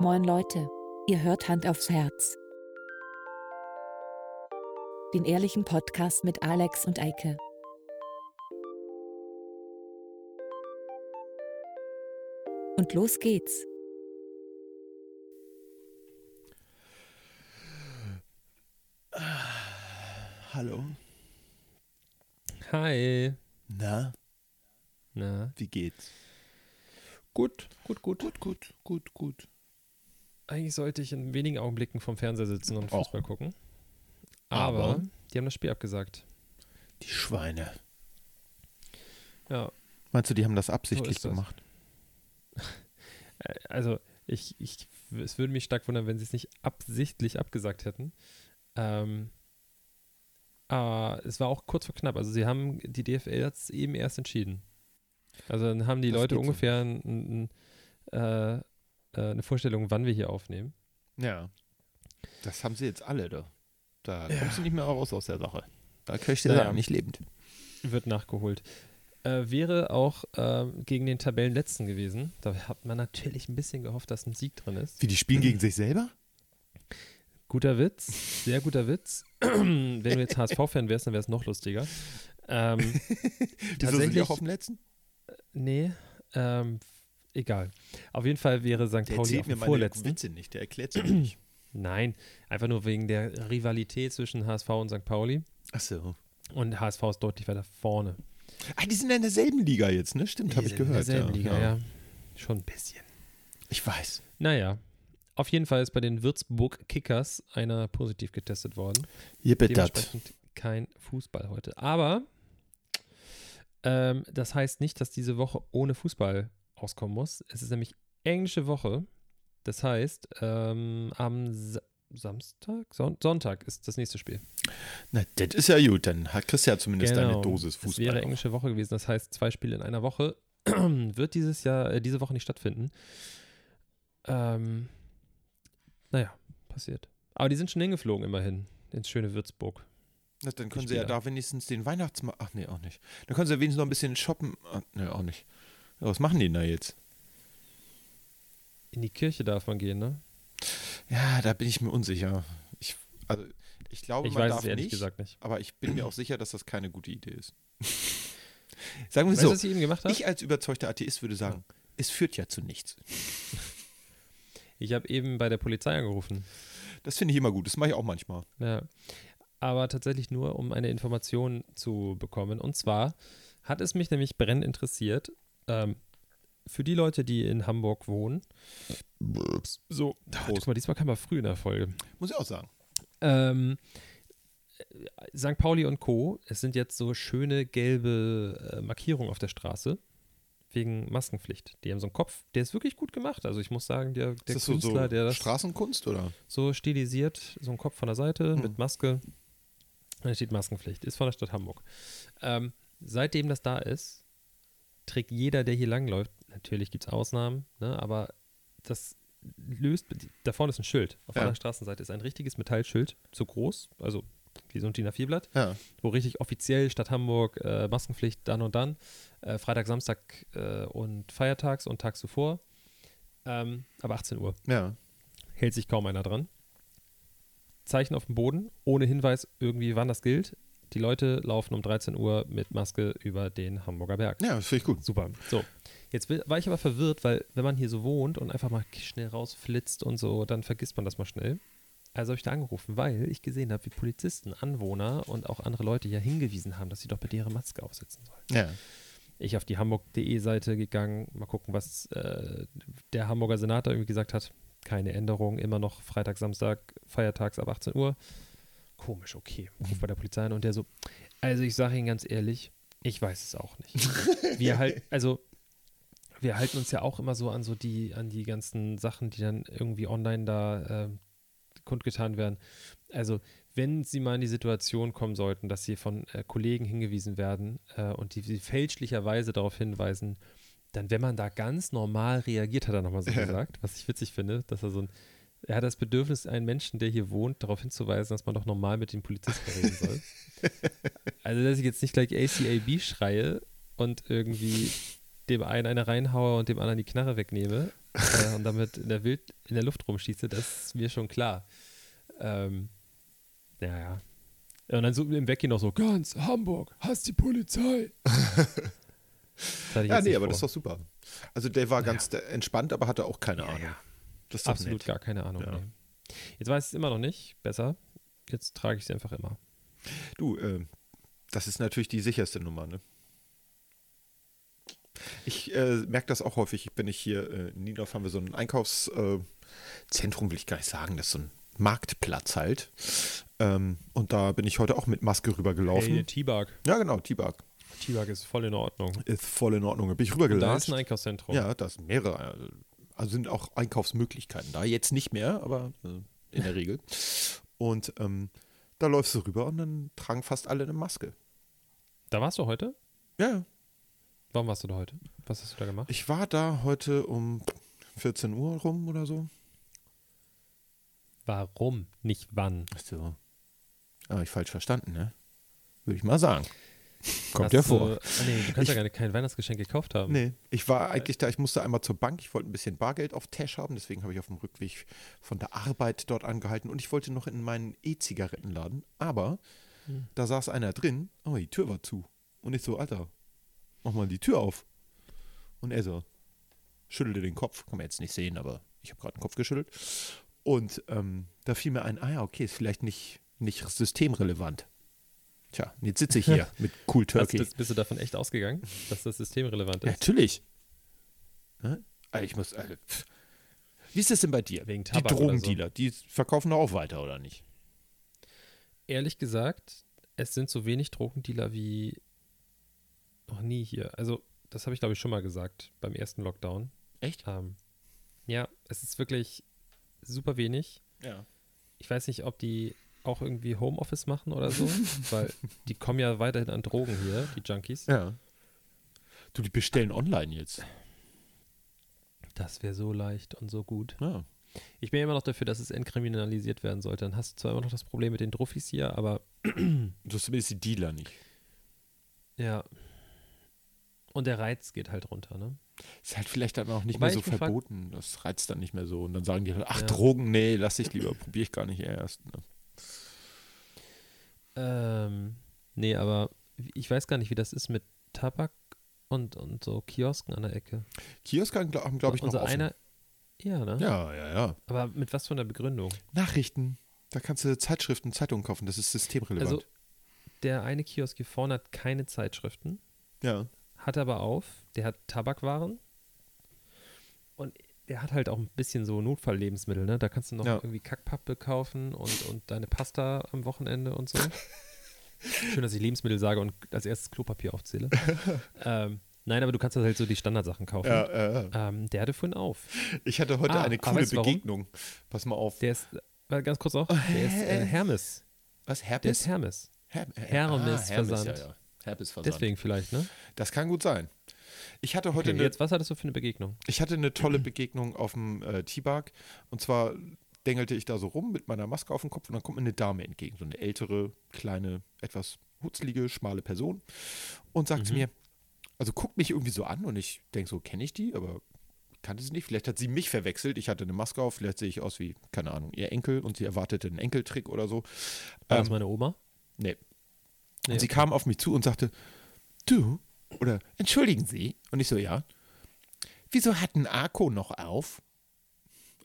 Moin Leute, ihr hört Hand aufs Herz. Den ehrlichen Podcast mit Alex und Eike. Und los geht's. Hallo. Hi. Na, Na, wie geht's? gut, gut, gut. Gut, gut, gut, gut. Eigentlich sollte ich in wenigen Augenblicken vom Fernseher sitzen und Och. Fußball gucken. Aber, Aber? die haben das Spiel abgesagt. Die Schweine. Ja, Meinst du, die haben das absichtlich das. gemacht? äh, also ich, ich, es würde mich stark wundern, wenn sie es nicht absichtlich abgesagt hätten. Ähm, aber es war auch kurz vor knapp. Also sie haben, die DFL hat es eben erst entschieden. Also dann haben die Das Leute geht so ungefähr ein, ein, äh, äh, eine Vorstellung, wann wir hier aufnehmen. Ja. Das haben sie jetzt alle da. Da kommst du nicht mehr raus aus der Sache. Da kriegst du Naja. ja nicht lebend. Wird nachgeholt. Äh, wäre auch ähm, gegen den Tabellenletzten gewesen. Da hat man natürlich ein bisschen gehofft, dass ein Sieg drin ist. Wie, die spielen gegen sich selber? Guter Witz, sehr guter Witz. Wenn du jetzt HSV-Fan wärst, dann wäre es noch lustiger. Ähm, Wieso sind die tatsächlich, auch auf dem letzten? nee, ähm, egal. Auf jeden Fall wäre St. Der Pauli auf mir dem meine vorletzten. Witze nicht. Der erklärt mir nicht. Nein, einfach nur wegen der Rivalität zwischen HSV und St. Pauli. Ach so. Und HSV ist deutlich weiter vorne. Ah, die sind in derselben Liga jetzt, ne? Stimmt, habe ich sind in gehört. derselben ja. Liga, ja. Schon ein bisschen. Ich weiß. Naja, auf jeden Fall ist bei den Würzburg Kickers einer positiv getestet worden. Dat. Dementsprechend kein Fußball heute. Aber ähm, das heißt nicht, dass diese Woche ohne Fußball auskommen muss. Es ist nämlich englische Woche. Das heißt, ähm, am Sa Samstag, Son Sonntag ist das nächste Spiel. Na, das ist ja gut. Dann hat Chris ja zumindest eine Dosis Fußball. wäre auch. englische Woche gewesen. Das heißt, zwei Spiele in einer Woche wird dieses Jahr, äh, diese Woche nicht stattfinden. Ähm, naja, passiert. Aber die sind schon hingeflogen immerhin ins schöne Würzburg. Na, dann können sie ja da wenigstens den Weihnachtsmarkt. Ach nee, auch nicht. Dann können sie ja wenigstens noch ein bisschen shoppen. Ah, nee, auch nicht. Ja, was machen die denn da jetzt? In die Kirche darf man gehen, ne? Ja, da bin ich mir unsicher. Ich, also, ich glaube, Ich man weiß darf es ehrlich nicht, gesagt nicht. aber ich bin mir auch sicher, dass das keine gute Idee ist. Sagen wir Weißt so, was ich eben gemacht habe? ich als überzeugter Atheist würde sagen, es führt ja zu nichts. Ich habe eben bei der Polizei angerufen. Das finde ich immer gut. Das mache ich auch manchmal. Ja. Aber tatsächlich nur, um eine Information zu bekommen. Und zwar hat es mich nämlich brennend interessiert, ähm, für die Leute, die in Hamburg wohnen. So, guck mal, diesmal kam er früh in der Folge. Muss ich auch sagen. Ähm, äh, St. Pauli und Co. Es sind jetzt so schöne gelbe äh, Markierungen auf der Straße wegen Maskenpflicht. Die haben so einen Kopf, der ist wirklich gut gemacht. Also ich muss sagen, der, der ist das so, Künstler, so der das Straßenkunst oder? so stilisiert, so ein Kopf von der Seite Hm. mit Maske. Da steht Maskenpflicht, ist von der Stadt Hamburg. Ähm, seitdem das da ist, trägt jeder, der hier langläuft, natürlich gibt es Ausnahmen, ne, aber das löst, da vorne ist ein Schild. Auf Ja. einer Straßenseite ist ein richtiges Metallschild, so groß, also wie so ein DIN A4-Blatt, Ja. wo richtig offiziell Stadt Hamburg äh, Maskenpflicht dann und dann, äh, Freitag, Samstag äh, und feiertags und tags zuvor, ähm, ab 18 Uhr Ja. hält sich kaum einer dran. Zeichen auf dem Boden, ohne Hinweis irgendwie, wann das gilt. Die Leute laufen um 13 Uhr mit Maske über den Hamburger Berg. Ja, das finde ich gut. Super. So, jetzt war ich aber verwirrt, weil wenn man hier so wohnt und einfach mal schnell rausflitzt und so, dann vergisst man das mal schnell. Also habe ich da angerufen, weil ich gesehen habe, wie Polizisten, Anwohner und auch andere Leute hier hingewiesen haben, dass sie doch bitte ihre Maske aufsetzen sollen Ja. ich auf die hamburg.de Seite gegangen, mal gucken, was äh, der Hamburger Senator irgendwie gesagt hat. Keine Änderung, immer noch Freitag, Samstag, feiertags ab 18 Uhr. Komisch, okay. Ruf bei der Polizei an und der so, also ich sage Ihnen ganz ehrlich, ich weiß es auch nicht. Wir halt, also wir halten uns ja auch immer so an so die, an die ganzen Sachen, die dann irgendwie online da äh, kundgetan werden. Also, wenn Sie mal in die Situation kommen sollten, dass Sie von äh, Kollegen hingewiesen werden äh, und die, die fälschlicherweise darauf hinweisen, dann, wenn man da ganz normal reagiert, hat er nochmal so gesagt, was ich witzig finde, dass er so ein, er hat das Bedürfnis, einen Menschen, der hier wohnt, darauf hinzuweisen, dass man doch normal mit den Polizisten reden soll. also, dass ich jetzt nicht gleich ACAB schreie und irgendwie dem einen eine reinhaue und dem anderen die Knarre wegnehme. äh, und damit in der, Wild, in der Luft rumschieße, das ist mir schon klar. Ähm, ja, ja. Und dann so im Weggehen noch so, ganz Hamburg, hast die Polizei. Ja, nee, aber vor. das ist doch super. Also der war ganz äh, entspannt, aber hatte auch keine Ja, Ahnung. ja. Das ist Absolut gar keine Ahnung. Ja. Nee. Jetzt weiß ich es immer noch nicht. Besser. Jetzt trage ich es einfach immer. Du, äh, das ist natürlich die sicherste Nummer, ne? Ich äh, merke das auch häufig, wenn ich hier äh, in Niedorf haben wir so ein Einkaufszentrum, Zentrum will ich gar nicht sagen, das ist so ein Marktplatz halt. Ähm, und da bin ich heute auch mit Maske rübergelaufen. Hey, T-Bag. ja, genau, T-Bag. T-Bag ist voll in Ordnung. Ist voll in Ordnung. Da bin ich Und da ist ein Einkaufszentrum. Ja, da sind mehrere. Also sind auch Einkaufsmöglichkeiten da. Jetzt nicht mehr, aber äh, in der Regel. Und ähm, da läufst du rüber und dann tragen fast alle eine Maske. Da warst du heute? Ja, Warum warst du da heute? Was hast du da gemacht? ich war da heute um 14 Uhr rum oder so. Warum? Nicht wann. Ach so. Aber ich falsch verstanden, ne? Würde ich mal sagen. Kommt ja du- vor. Ah, nee, du kannst ja gar nicht, kein Weihnachtsgeschenk gekauft haben. Nee, ich war eigentlich da, ich musste einmal zur Bank, ich wollte ein bisschen Bargeld auf Tash haben, deswegen habe ich auf dem Rückweg von der Arbeit dort angehalten und ich wollte noch in meinen E-Zigarettenladen, aber Hm. da saß einer drin, aber die Tür war zu. Und ich so, Alter, mach mal die Tür auf. Und er so, schüttelte den Kopf, kann man jetzt nicht sehen, aber ich habe gerade den Kopf geschüttelt. Und ähm, da fiel mir ein, ah ja, okay, ist vielleicht nicht, nicht systemrelevant. Tja, jetzt sitze ich hier mit Cool Turkey. bist, bist du davon echt ausgegangen, dass das systemrelevant Ja, ist? natürlich. Ne? Also ich muss. Also. Wie ist das denn bei dir? Wegen die Tabak so. Drogendealer, die verkaufen doch auch weiter, oder nicht? Ehrlich gesagt, es sind so wenig Drogendealer wie noch nie hier. Also, das habe ich glaube ich schon mal gesagt beim ersten Lockdown. Echt? Ähm, ja, es ist wirklich super wenig. Ja. Ich weiß nicht, ob die auch irgendwie Homeoffice machen oder so, weil die kommen ja weiterhin an Drogen hier, die Junkies. Ja. Du, die bestellen online jetzt. Das wäre so leicht und so gut. Ja. Ich bin immer noch dafür, dass es entkriminalisiert werden sollte. Dann hast du zwar immer noch das Problem mit den Druffis hier, aber Du hast zumindest die Dealer nicht. ja. Und der Reiz geht halt runter, ne? Ist halt vielleicht dann auch nicht Wobei mehr so verboten. Das reizt dann nicht mehr so. Und dann sagen die halt, ach, Ja. Drogen, nee, lass ich lieber, probiere ich gar nicht erst. Ne? Ähm, nee, aber ich weiß gar nicht, wie das ist mit Tabak und, und so Kiosken an der Ecke. Kiosk haben, glaube glaub ich, noch Unser offen. einer, ja, ne? Ja, ja, ja. Aber mit was für einer Begründung? Nachrichten. Da kannst du Zeitschriften, Zeitungen kaufen. Das ist systemrelevant. Also, der eine Kiosk hier vorne hat keine Zeitschriften, ja. hat aber auf, der hat Tabakwaren der hat halt auch ein bisschen so Notfalllebensmittel, ne? Da kannst du noch Ja. irgendwie Kackpappe kaufen und, und deine Pasta am Wochenende und so. Schön, dass ich Lebensmittel sage und als erstes Klopapier aufzähle. ähm, nein, aber du kannst halt so die Standardsachen kaufen. Ja, äh, Ähm, der hatte vorhin auf. ich hatte heute Ah, eine coole du warum? Begegnung. Pass mal auf. Der ist, ganz kurz auch, der ist äh, Hermes. Was, Der Herpes? ist Hermes. Her Hermes Hermes, Versand. Ja, ja. Herpes Versand. Deswegen vielleicht, ne? Das kann gut sein. Ich hatte heute Okay, eine, jetzt, was hattest du für eine Begegnung? ich hatte eine tolle Begegnung auf dem äh, T-Bag. Und zwar dengelte ich da so rum mit meiner Maske auf dem Kopf und dann kommt mir eine Dame entgegen. So eine ältere, kleine, etwas hutzlige, schmale Person. Und sagt zu Mhm. mir, also guckt mich irgendwie so an und ich denke so, kenne ich die? Aber kannte sie nicht. Vielleicht hat sie mich verwechselt. Ich hatte eine Maske auf. Vielleicht sehe ich aus wie, keine Ahnung, ihr Enkel und sie erwartete einen Enkeltrick oder so. War das Ähm, meine Oma? Nee. Nee, Und sie kam auf mich zu und sagte, du, oder entschuldigen Sie. Und ich so, ja. Wieso hat ein Arco noch auf?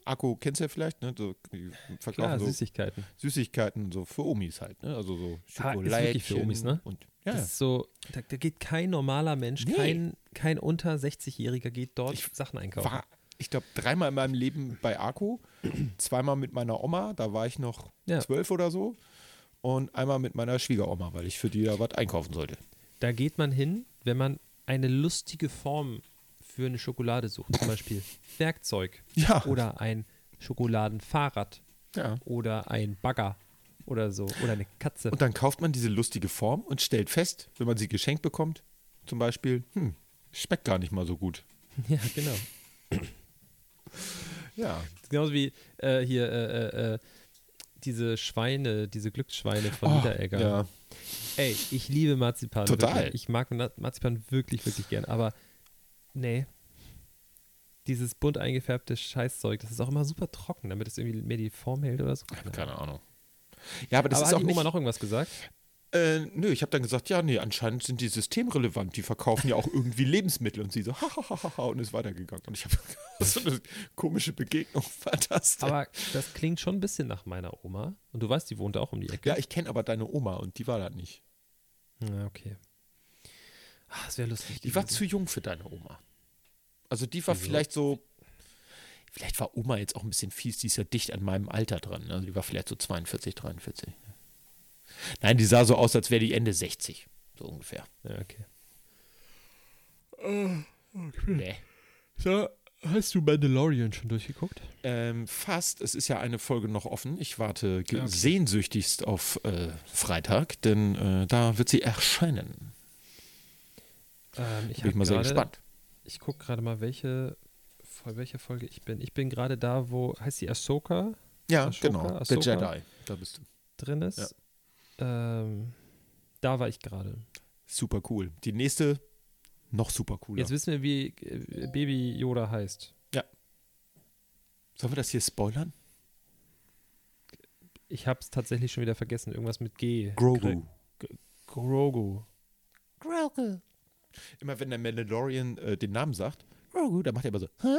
Arco kennst du ja vielleicht, ne? So, die verkaufen Klar, so Süßigkeiten. Süßigkeiten so für Omis halt, ne? Also so Ah, wirklich für Omis, ne? Und, ja, Das ist so, da, da geht kein normaler Mensch, Nee. kein, kein unter 60-Jähriger geht dort Ich Sachen einkaufen. war, ich glaube, dreimal in meinem Leben bei Arco. Zweimal mit meiner Oma, da war ich noch Ja. zwölf oder so. Und einmal mit meiner Schwiegeroma, weil ich für die da was einkaufen sollte. Da geht man hin, wenn man eine lustige Form für eine Schokolade sucht. Zum Beispiel Werkzeug Ja. oder ein Schokoladenfahrrad ja. oder ein Bagger oder so oder eine Katze. Und dann kauft man diese lustige Form und stellt fest, wenn man sie geschenkt bekommt, zum Beispiel, hm, schmeckt gar nicht mal so gut. ja, genau. Ja. Genauso wie äh, hier äh, äh, äh, diese Schweine, diese Glücksschweine von Oh, Niederegger. ja. Ey, ich liebe Marzipan. Total. Wirklich. Ich mag Marzipan wirklich, wirklich gern. Aber nee. dieses bunt eingefärbte Scheißzeug, das ist auch immer super trocken, damit es irgendwie mehr die Form hält oder so. Keine Keine Ahnung. Ja, aber das aber ist hat auch die nicht. Oma noch irgendwas gesagt? Äh, nö, ich habe dann gesagt, ja, nee, anscheinend sind die systemrelevant. Die verkaufen ja auch irgendwie Lebensmittel. Und sie so, hahaha, und ist weitergegangen. Und ich habe so eine komische Begegnung. War das denn? Aber das klingt schon ein bisschen nach meiner Oma. Und du weißt, die wohnte auch um die Ecke. ja, ich kenne aber deine Oma und die war da nicht. Ja, okay. Ah, das wäre lustig. Die war zu jung für deine Oma. Also die war Wieso? vielleicht so, vielleicht war Oma jetzt auch ein bisschen fies, die ist ja dicht an meinem Alter dran. Also die war vielleicht so 42, 43. Nein, die sah so aus, als wäre die Ende 60. So ungefähr. Ja, okay. Nee. So, hast du Mandalorian schon durchgeguckt? Ähm, fast. Es ist ja eine Folge noch offen. Ich warte Ja, okay. sehnsüchtigst auf äh, Freitag, denn äh, da wird sie erscheinen. Ähm, ich Bin ich mal sehr gespannt. Ich gucke gerade mal, welche, welche Folge ich bin. Ich bin gerade da, wo, heißt die Ahsoka Ja, Ashoka, genau. Der Ahsoka? Jedi. Da bist du. drin ist? Ähm, da war ich gerade. Super cool. Die nächste, noch super cooler. Jetzt wissen wir, wie äh, Baby Yoda heißt. Sollen wir das hier spoilern? Ich habe es tatsächlich schon wieder vergessen. Irgendwas mit G. Grogu. Grogu. Grogu. Immer wenn der Mandalorian äh, den Namen sagt, Grogu, dann macht er immer so, hä?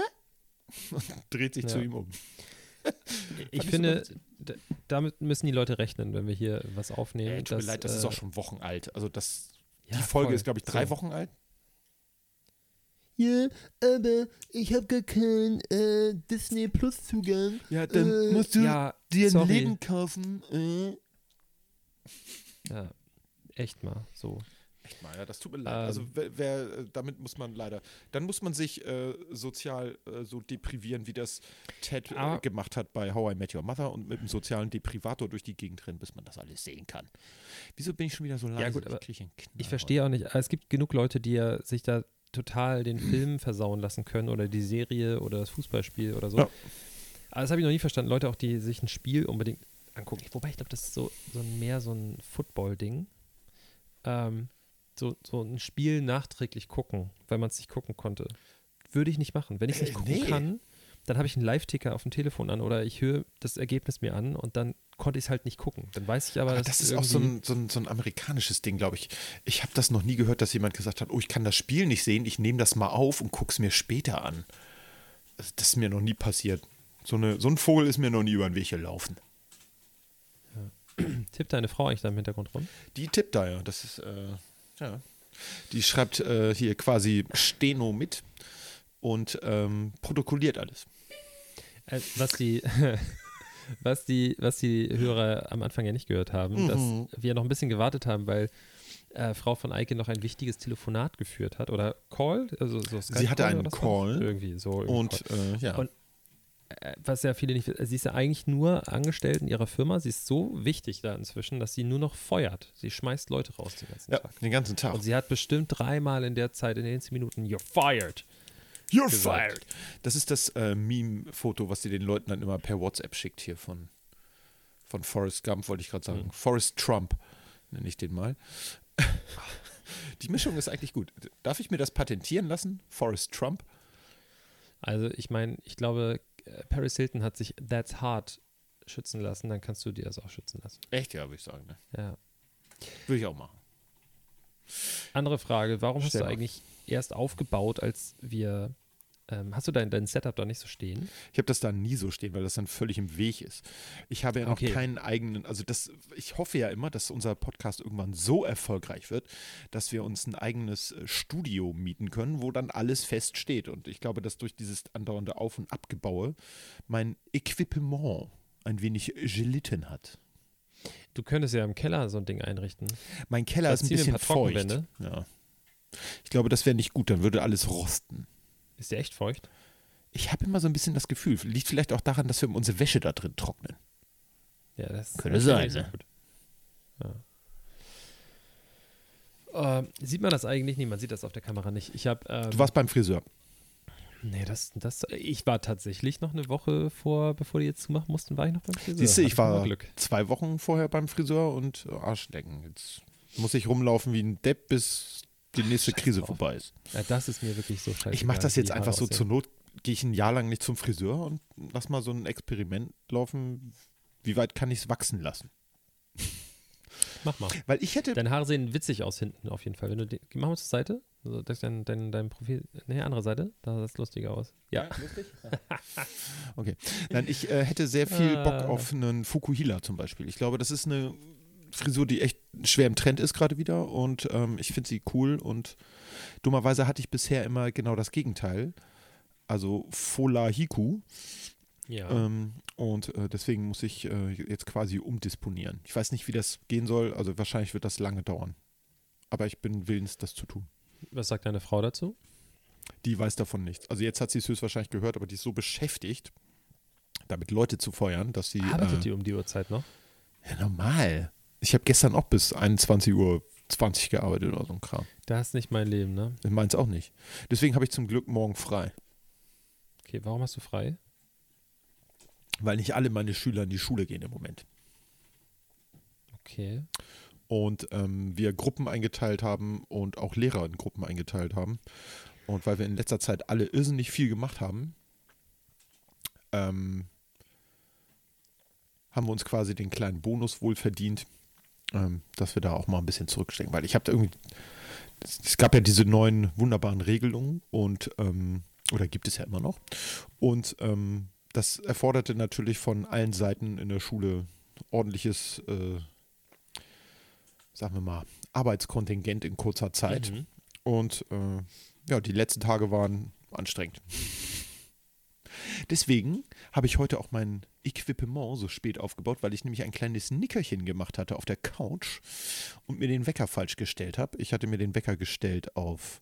Und dreht sich Ja. zu ihm um. Ich finde, damit müssen die Leute rechnen, wenn wir hier was aufnehmen. Äh, tut mir dass, leid, das ist äh, auch schon Wochen alt. Also das, ja, die Folge voll. ist, glaube ich, drei So. Wochen alt. Ja, aber ich habe gar keinen äh, Disney Plus Zugang. Ja, dann Äh, musst du Ja, Dir ein sorry. Leben kaufen. Äh. Ja, echt mal so. Echt mal, ja, das tut mir leid. Ähm. also wer, wer, äh, damit muss man leider, dann muss man sich äh, sozial äh, so deprivieren, wie das Ted äh, Aber- gemacht hat bei How I Met Your Mother und mit dem sozialen Deprivator durch die Gegend rennen, bis man das alles sehen kann. Wieso bin ich schon wieder so leise? gut, aber Knall Ich verstehe auch nicht, es gibt genug Leute, die ja sich da total den Film versauen lassen können oder die Serie oder das Fußballspiel oder so. Ja. Aber das habe ich noch nie verstanden. Leute auch, die sich ein Spiel unbedingt angucken. Wobei ich glaube, das ist so, so mehr so ein Football-Ding. Ähm, so, so ein Spiel nachträglich gucken, weil man es nicht gucken konnte. Würde ich nicht machen. Wenn ich es nicht Äh, gucken nee. kann, dann habe ich einen Live-Ticker auf dem Telefon an oder ich höre das Ergebnis mir an und dann konnte ich es halt nicht gucken. Dann weiß ich aber, Aber dass das ist auch so ein, so ein, so ein amerikanisches Ding, glaube ich. Ich habe das noch nie gehört, dass jemand gesagt hat, oh, ich kann das Spiel nicht sehen, ich nehme das mal auf und gucke es mir später an. Das, das ist mir noch nie passiert. So, eine, so ein Vogel ist mir noch nie über den Weg gelaufen. Tippt deine Frau eigentlich da im Hintergrund rum? Die tippt da ja. Das ist, äh, ja. Die schreibt äh, hier quasi Steno mit und ähm, protokolliert alles. Äh, was die, was die, was die Hörer am Anfang ja nicht gehört haben, Mhm. dass wir noch ein bisschen gewartet haben, weil äh, Frau von Eike noch ein wichtiges Telefonat geführt hat oder Call, also so Sie hatte einen? Call irgendwie so irgendwie Und äh, ja. Und- was ja viele nicht wissen, sie ist ja eigentlich nur angestellt in ihrer Firma. Sie ist so wichtig da inzwischen, dass sie nur noch feuert. Sie schmeißt Leute raus den ganzen ja, Tag. den ganzen Tag. Und sie hat bestimmt dreimal in der Zeit, in den 10 Minuten, you're fired. You're gesagt. fired. Das ist das äh, Meme-Foto, was sie den Leuten dann immer per WhatsApp schickt hier von, von Forrest Gump, wollte ich gerade sagen. Mhm. Forrest Trump, nenne ich den mal. Die Mischung ist eigentlich gut. Darf ich mir das patentieren lassen? Forrest Trump? Also ich meine, ich glaube, Paris Hilton hat sich That's Hard schützen lassen, dann kannst du dir das auch schützen lassen. Echt, ja, würde ich sagen. Ne? Ja. Würde ich auch machen. Andere Frage, warum hast Stell du mal. eigentlich erst aufgebaut, als wir, ähm, hast du dein, dein Setup da nicht so stehen? Ich habe das da nie so stehen, weil das dann völlig im Weg ist. Ich habe ja noch Okay. keinen eigenen, also das, ich hoffe ja immer, dass unser Podcast irgendwann so erfolgreich wird, dass wir uns ein eigenes äh, Studio mieten können, wo dann alles fest steht. Und ich glaube, dass durch dieses andauernde Auf- und Abgebaue mein Equipement ein wenig gelitten hat. Du könntest ja im Keller so ein Ding einrichten. Mein Keller Da ist ein ein bisschen paar feucht. Ja. Ich glaube, das wäre nicht gut, dann würde alles rosten. Ist der echt feucht? Ich habe immer so ein bisschen das Gefühl, liegt vielleicht auch daran, dass wir unsere Wäsche da drin trocknen. Ja, das Könnte sein, ne? gut. Ja. Ähm, sieht man das eigentlich? Nee, man sieht das auf der Kamera nicht. Ich habe. Ähm, Du warst beim Friseur. Nee, das, das, ich war tatsächlich noch eine Woche vor, bevor die jetzt zumachen mussten, war ich noch beim Friseur. Siehst du, ich war zwei Wochen vorher beim Friseur und äh, Arschlecken. Jetzt muss ich rumlaufen wie ein Depp, bis die nächste scheiß Krise drauf. vorbei ist. Ja, das ist mir wirklich so scheiße. Ich mache das jetzt einfach so zur Not, gehe ich ein Jahr lang nicht zum Friseur und lass mal so ein Experiment laufen. Wie weit kann ich es wachsen lassen? Mach mal. Weil ich hätte. Deine Haare sehen witzig aus hinten auf jeden Fall. Wenn du die, mach mal zur Seite. Also, das ist dein, dein, dein Profil. Nee, andere Seite. Da sieht es lustiger aus. Ja. lustig? okay. Nein, ich äh, hätte sehr viel Bock Ah. auf einen Fukuhila zum Beispiel. Ich glaube, das ist eine Frisur, die echt schwer im Trend ist gerade wieder und ähm, ich finde sie cool und dummerweise hatte ich bisher immer genau das Gegenteil. Also Fola Hiku. Ja. Ähm, und äh, deswegen muss ich äh, jetzt quasi umdisponieren. Ich weiß nicht, wie das gehen soll. Also wahrscheinlich wird das lange dauern. Aber ich bin willens, das zu tun. Was sagt deine Frau dazu? Die weiß davon nichts. Also jetzt hat sie es höchstwahrscheinlich gehört, aber die ist so beschäftigt, damit Leute zu feuern, dass sie. Arbeitet äh, die um die Uhrzeit noch? Ja, normal. Ich habe gestern auch bis 21 Uhr 20 gearbeitet oder so ein Kram. Das ist nicht mein Leben, ne? Ich meins auch nicht. Deswegen habe ich zum Glück morgen frei. Okay, warum hast du frei? Weil nicht alle meine Schüler in die Schule gehen im Moment. Okay. und ähm, wir Gruppen eingeteilt haben und auch Lehrer in Gruppen eingeteilt haben. Und weil wir in letzter Zeit alle irrsinnig viel gemacht haben, ähm, haben wir uns quasi den kleinen Bonus wohl verdient, ähm, dass wir da auch mal ein bisschen zurückstecken. Weil ich habe da irgendwie, es, gab ja diese neuen wunderbaren Regelungen und, ähm, oder gibt es ja immer noch. Und ähm, das erforderte natürlich von allen Seiten in der Schule ordentliches äh, sagen wir mal, Arbeitskontingent in kurzer Zeit. Mhm. Und äh, ja, die letzten Tage waren anstrengend. Deswegen habe ich heute auch mein Equipement so spät aufgebaut, weil ich nämlich ein kleines Nickerchen gemacht hatte auf der Couch und mir den Wecker falsch gestellt habe. Ich hatte mir den Wecker gestellt auf,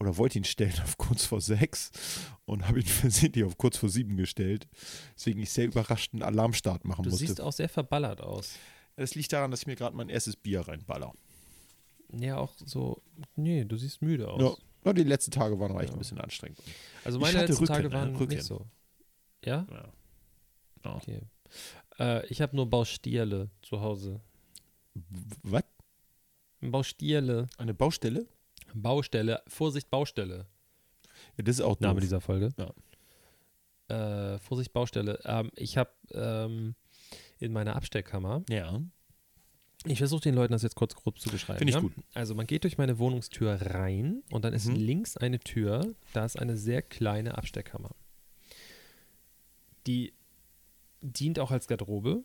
oder wollte ihn stellen auf kurz vor sechs und habe ihn versehentlich auf kurz vor sieben gestellt. Deswegen ich sehr überrascht einen Alarmstart machen Du musste. siehst auch sehr verballert aus. Das liegt daran, dass ich mir gerade mein erstes Bier reinballer. Ja, auch so. Nee, du siehst müde aus. Ja, ja, die letzten Tage waren auch echt Ja. ein bisschen anstrengend. Also meine letzten Rücken, Tage ne? waren Rücken. nicht so. Ja? Ja. Ja. Okay. Äh, ich habe nur Baustierle zu Hause. Was? Baustierle. Eine Baustelle? Baustelle. Vorsicht, Baustelle. Ja, das ist auch Name doof. dieser Folge. Äh, Vorsicht, Baustelle. Ähm, ich habe ähm, in meiner Abstellkammer, Ja. Ich versuche den Leuten das jetzt kurz grob zu beschreiben. Finde ich ja? gut. Also man geht durch meine Wohnungstür rein und dann ist Mhm. links eine Tür, da ist eine sehr kleine Abstellkammer. Die dient auch als Garderobe.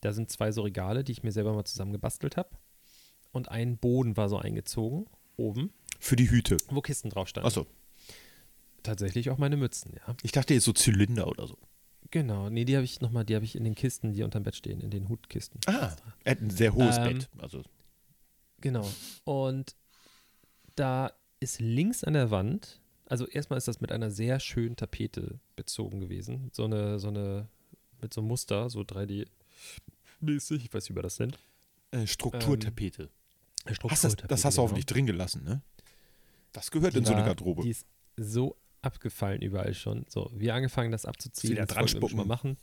Da sind zwei so Regale, die ich mir selber mal zusammengebastelt habe. Und ein Boden war so eingezogen, oben, Für die Hüte. wo Kisten drauf standen. Achso. Tatsächlich auch meine Mützen, ja. Ich dachte jetzt so Zylinder oder so. Genau, nee, die habe ich nochmal, die habe ich in den Kisten, die unterm Bett stehen, in den Hutkisten. Ah. Er hat ein sehr hohes Ähm, Bett. Also, Genau. Und da ist links an der Wand, also erstmal ist das mit einer sehr schönen Tapete bezogen gewesen. So eine, so eine, mit so einem Muster, so 3D-mäßig, ich weiß nicht, wie wir das nennt. äh, Strukturtapete. hast das, das Strukturtapete, hast du genau. hoffentlich drin gelassen, ne? Das gehört Die in so eine war- Garderobe. Die ist so abgefallen überall schon. So, wir angefangen, das abzuziehen. Wieder dran mal machen,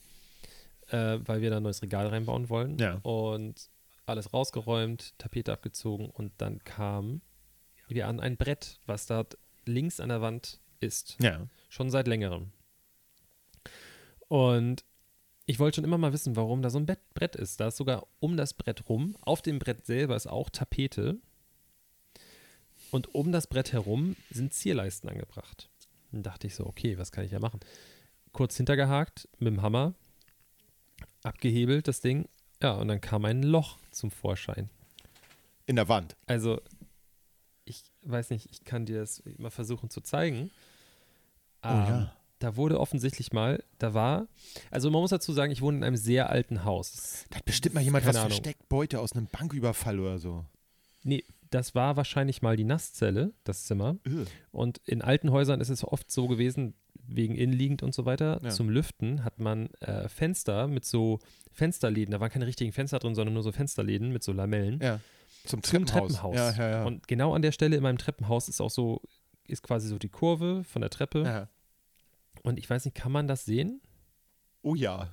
äh, weil wir da ein neues Regal reinbauen wollen. Ja. Und alles rausgeräumt, Tapete abgezogen und dann kam wir an ein Brett, was da links an der Wand ist. Ja. Schon seit längerem. Und ich wollte schon immer mal wissen, warum da so ein Bett, Brett ist. Da ist sogar um das Brett rum, auf dem Brett selber ist auch Tapete. Und um das Brett herum sind Zierleisten angebracht. Dann dachte ich so, okay, was kann ich ja machen? Kurz hintergehakt mit dem Hammer, abgehebelt das Ding. Ja, und dann kam ein Loch zum Vorschein. In der Wand. Also, ich weiß nicht, ich kann dir das mal versuchen zu zeigen. Oh ja. Ähm, Da wurde offensichtlich mal, da war, also man muss dazu sagen, ich wohne in einem sehr alten Haus. Da hat bestimmt mal jemand Keine was Ahnung. versteckt. Beute aus einem Banküberfall oder so. Nee, das war wahrscheinlich mal die Nasszelle, das Zimmer. Und in alten Häusern ist es oft so gewesen, wegen innenliegend und so weiter, Ja. zum Lüften hat man äh, Fenster mit so Fensterläden. Da waren keine richtigen Fenster drin, sondern nur so Fensterläden mit so Lamellen. Ja. Zum Zum Treppenhaus. Treppenhaus. Ja. Und genau an der Stelle in meinem Treppenhaus ist auch so, ist quasi so die Kurve von der Treppe. Und ich weiß nicht, kann man das sehen? Oh ja.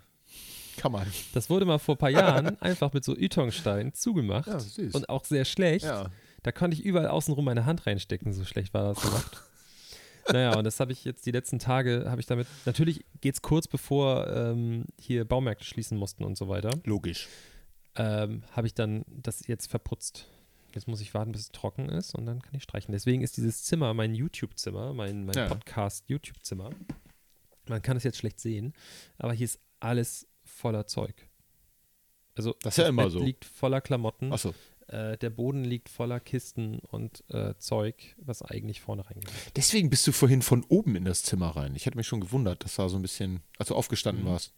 Kann man. Das wurde mal vor ein paar Jahren einfach mit so Ytongstein zugemacht. Ja. Und auch sehr schlecht. ja. Da konnte ich überall außenrum meine Hand reinstecken, so schlecht war das gemacht. naja, und das habe ich jetzt die letzten Tage, habe ich damit, natürlich geht es kurz bevor ähm, hier Baumärkte schließen mussten und so weiter, Logisch. ähm, habe ich dann das jetzt verputzt. Jetzt muss ich warten, bis es trocken ist und dann kann ich streichen. Deswegen ist dieses Zimmer mein YouTube-Zimmer, mein, mein Ja. Podcast-YouTube-Zimmer. Man kann es jetzt schlecht sehen, aber hier ist alles voller Zeug. Also Das ist ja immer Bett so. liegt voller Klamotten, Achso. Äh, der Boden liegt voller Kisten und äh, Zeug, was eigentlich vorne reingeht. Deswegen bist du vorhin von oben in das Zimmer rein. Ich hatte mich schon gewundert, das war so ein bisschen, als du aufgestanden Mhm. warst.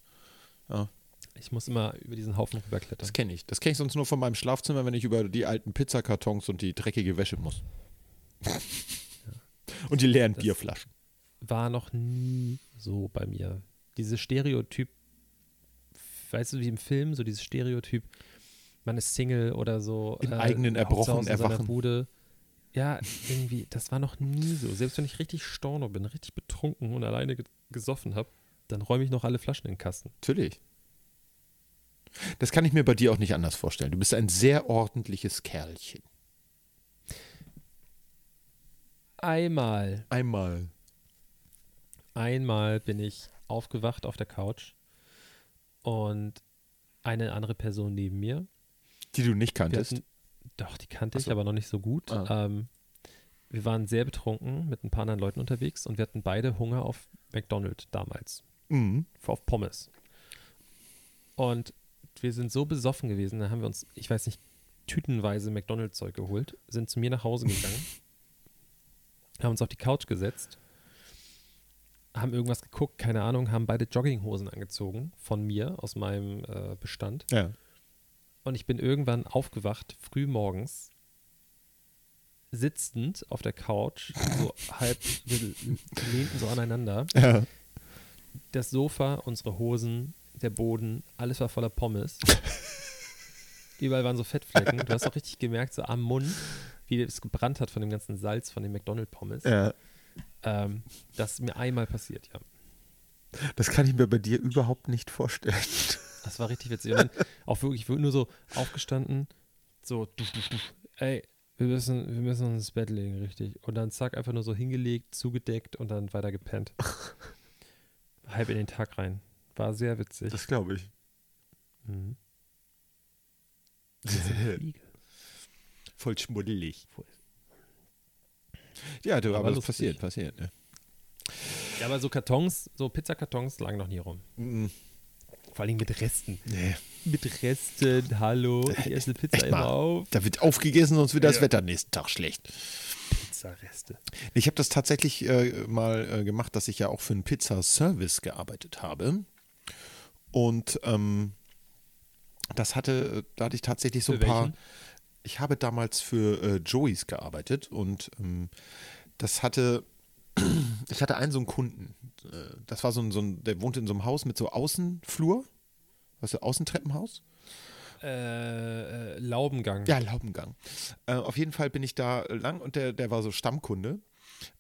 Ich muss immer über diesen Haufen rüberklettern. Das kenne ich. Das kenne ich sonst nur von meinem Schlafzimmer, wenn ich über die alten Pizzakartons und die dreckige Wäsche muss. und die leeren Das- Bierflaschen. war noch nie so bei mir. Dieses Stereotyp, weißt du, wie im Film, so dieses Stereotyp, man ist Single oder so. Im eigenen haut zu Erbrochen in erwachen. Bude. Ja, irgendwie, das war noch nie so. Selbst wenn ich richtig storno bin, richtig betrunken und alleine ge gesoffen habe, dann räume ich noch alle Flaschen in den Kasten. Natürlich. Das kann ich mir bei dir auch nicht anders vorstellen. Du bist ein sehr ordentliches Kerlchen. Einmal, Einmal. einmal bin ich aufgewacht auf der Couch und eine andere Person neben mir Die du nicht kanntest. hatten, doch, die kannte Ach ich, so. aber noch nicht so gut. Ah. Ähm, wir waren sehr betrunken mit ein paar anderen Leuten unterwegs und wir hatten beide Hunger auf McDonald's damals, Mhm. auf Pommes. Und wir sind so besoffen gewesen, da haben wir uns, ich weiß nicht, tütenweise McDonald's-Zeug geholt, sind zu mir nach Hause gegangen, haben uns auf die Couch gesetzt, haben irgendwas geguckt, keine Ahnung, haben beide Jogginghosen angezogen von mir aus meinem äh, Bestand. Ja. Und ich bin irgendwann aufgewacht, früh morgens, sitzend auf der Couch, so halb, wir lehnten so aneinander. ja. Das Sofa, unsere Hosen, der Boden, alles war voller Pommes. Überall waren so Fettflecken. Du hast auch richtig gemerkt, so am Mund, wie es gebrannt hat von dem ganzen Salz von den McDonald-Pommes. ja. Ähm, das ist mir einmal passiert, ja. Das kann ich mir bei dir überhaupt nicht vorstellen. Das war richtig witzig. Und dann auch wirklich, nur so aufgestanden, so, duf, duf, duf. ey, wir müssen, wir müssen uns ins Bett legen, richtig. Und dann zack, einfach nur so hingelegt, zugedeckt und dann weiter gepennt. Halb in den Tag rein. War sehr witzig. Das glaube ich. mhm. Voll schmuddelig. Ja, du, aber, Aber das passiert, passiert. Ne? Ja, aber so Kartons, so Pizzakartons lagen noch nie rum. Mhm. Vor allem mit Resten. Nee. Mit Resten, hallo, ich esse Pizza Echt immer mal. auf. Da wird aufgegessen, sonst wird das Ja. Wetter nächsten Tag schlecht. Pizzareste. Ich habe das tatsächlich äh, mal äh, gemacht, dass ich ja auch für einen Pizzaservice gearbeitet habe. Und ähm, das hatte, da hatte ich tatsächlich so Für ein paar. welchen? Ich habe damals für äh, Joey's gearbeitet und ähm, das hatte. Ich hatte einen so einen Kunden. Äh, Das war so ein, so ein, der wohnte in so einem Haus mit so Außenflur. Weißt du, Außentreppenhaus? Äh, äh, Laubengang. Ja, Laubengang. Äh, auf jeden Fall bin ich da lang und der, der war so Stammkunde.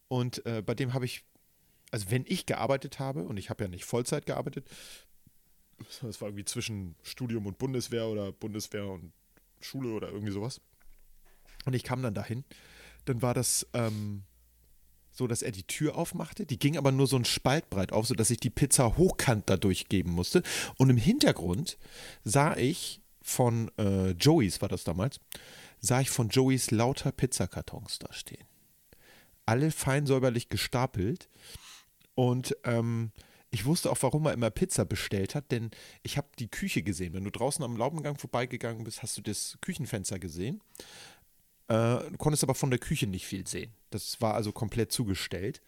Und äh, bei dem habe ich, also wenn ich gearbeitet habe, und ich habe ja nicht Vollzeit gearbeitet, das war irgendwie zwischen Studium und Bundeswehr oder Bundeswehr und Schule oder irgendwie sowas. Und ich kam dann dahin, dann war das ähm, so, dass er die Tür aufmachte. Die ging aber nur so ein Spalt breit auf, sodass ich die Pizza hochkant dadurch geben musste. Und im Hintergrund sah ich von äh, Joey's, war das damals, sah ich von Joey's lauter Pizzakartons da stehen. Alle fein säuberlich gestapelt. Und ähm, ich wusste auch, warum er immer Pizza bestellt hat, denn ich habe die Küche gesehen. Wenn du draußen am Laubengang vorbeigegangen bist, hast du das Küchenfenster gesehen. Äh, du konntest aber von der Küche nicht viel sehen. Das war also komplett zugestellt.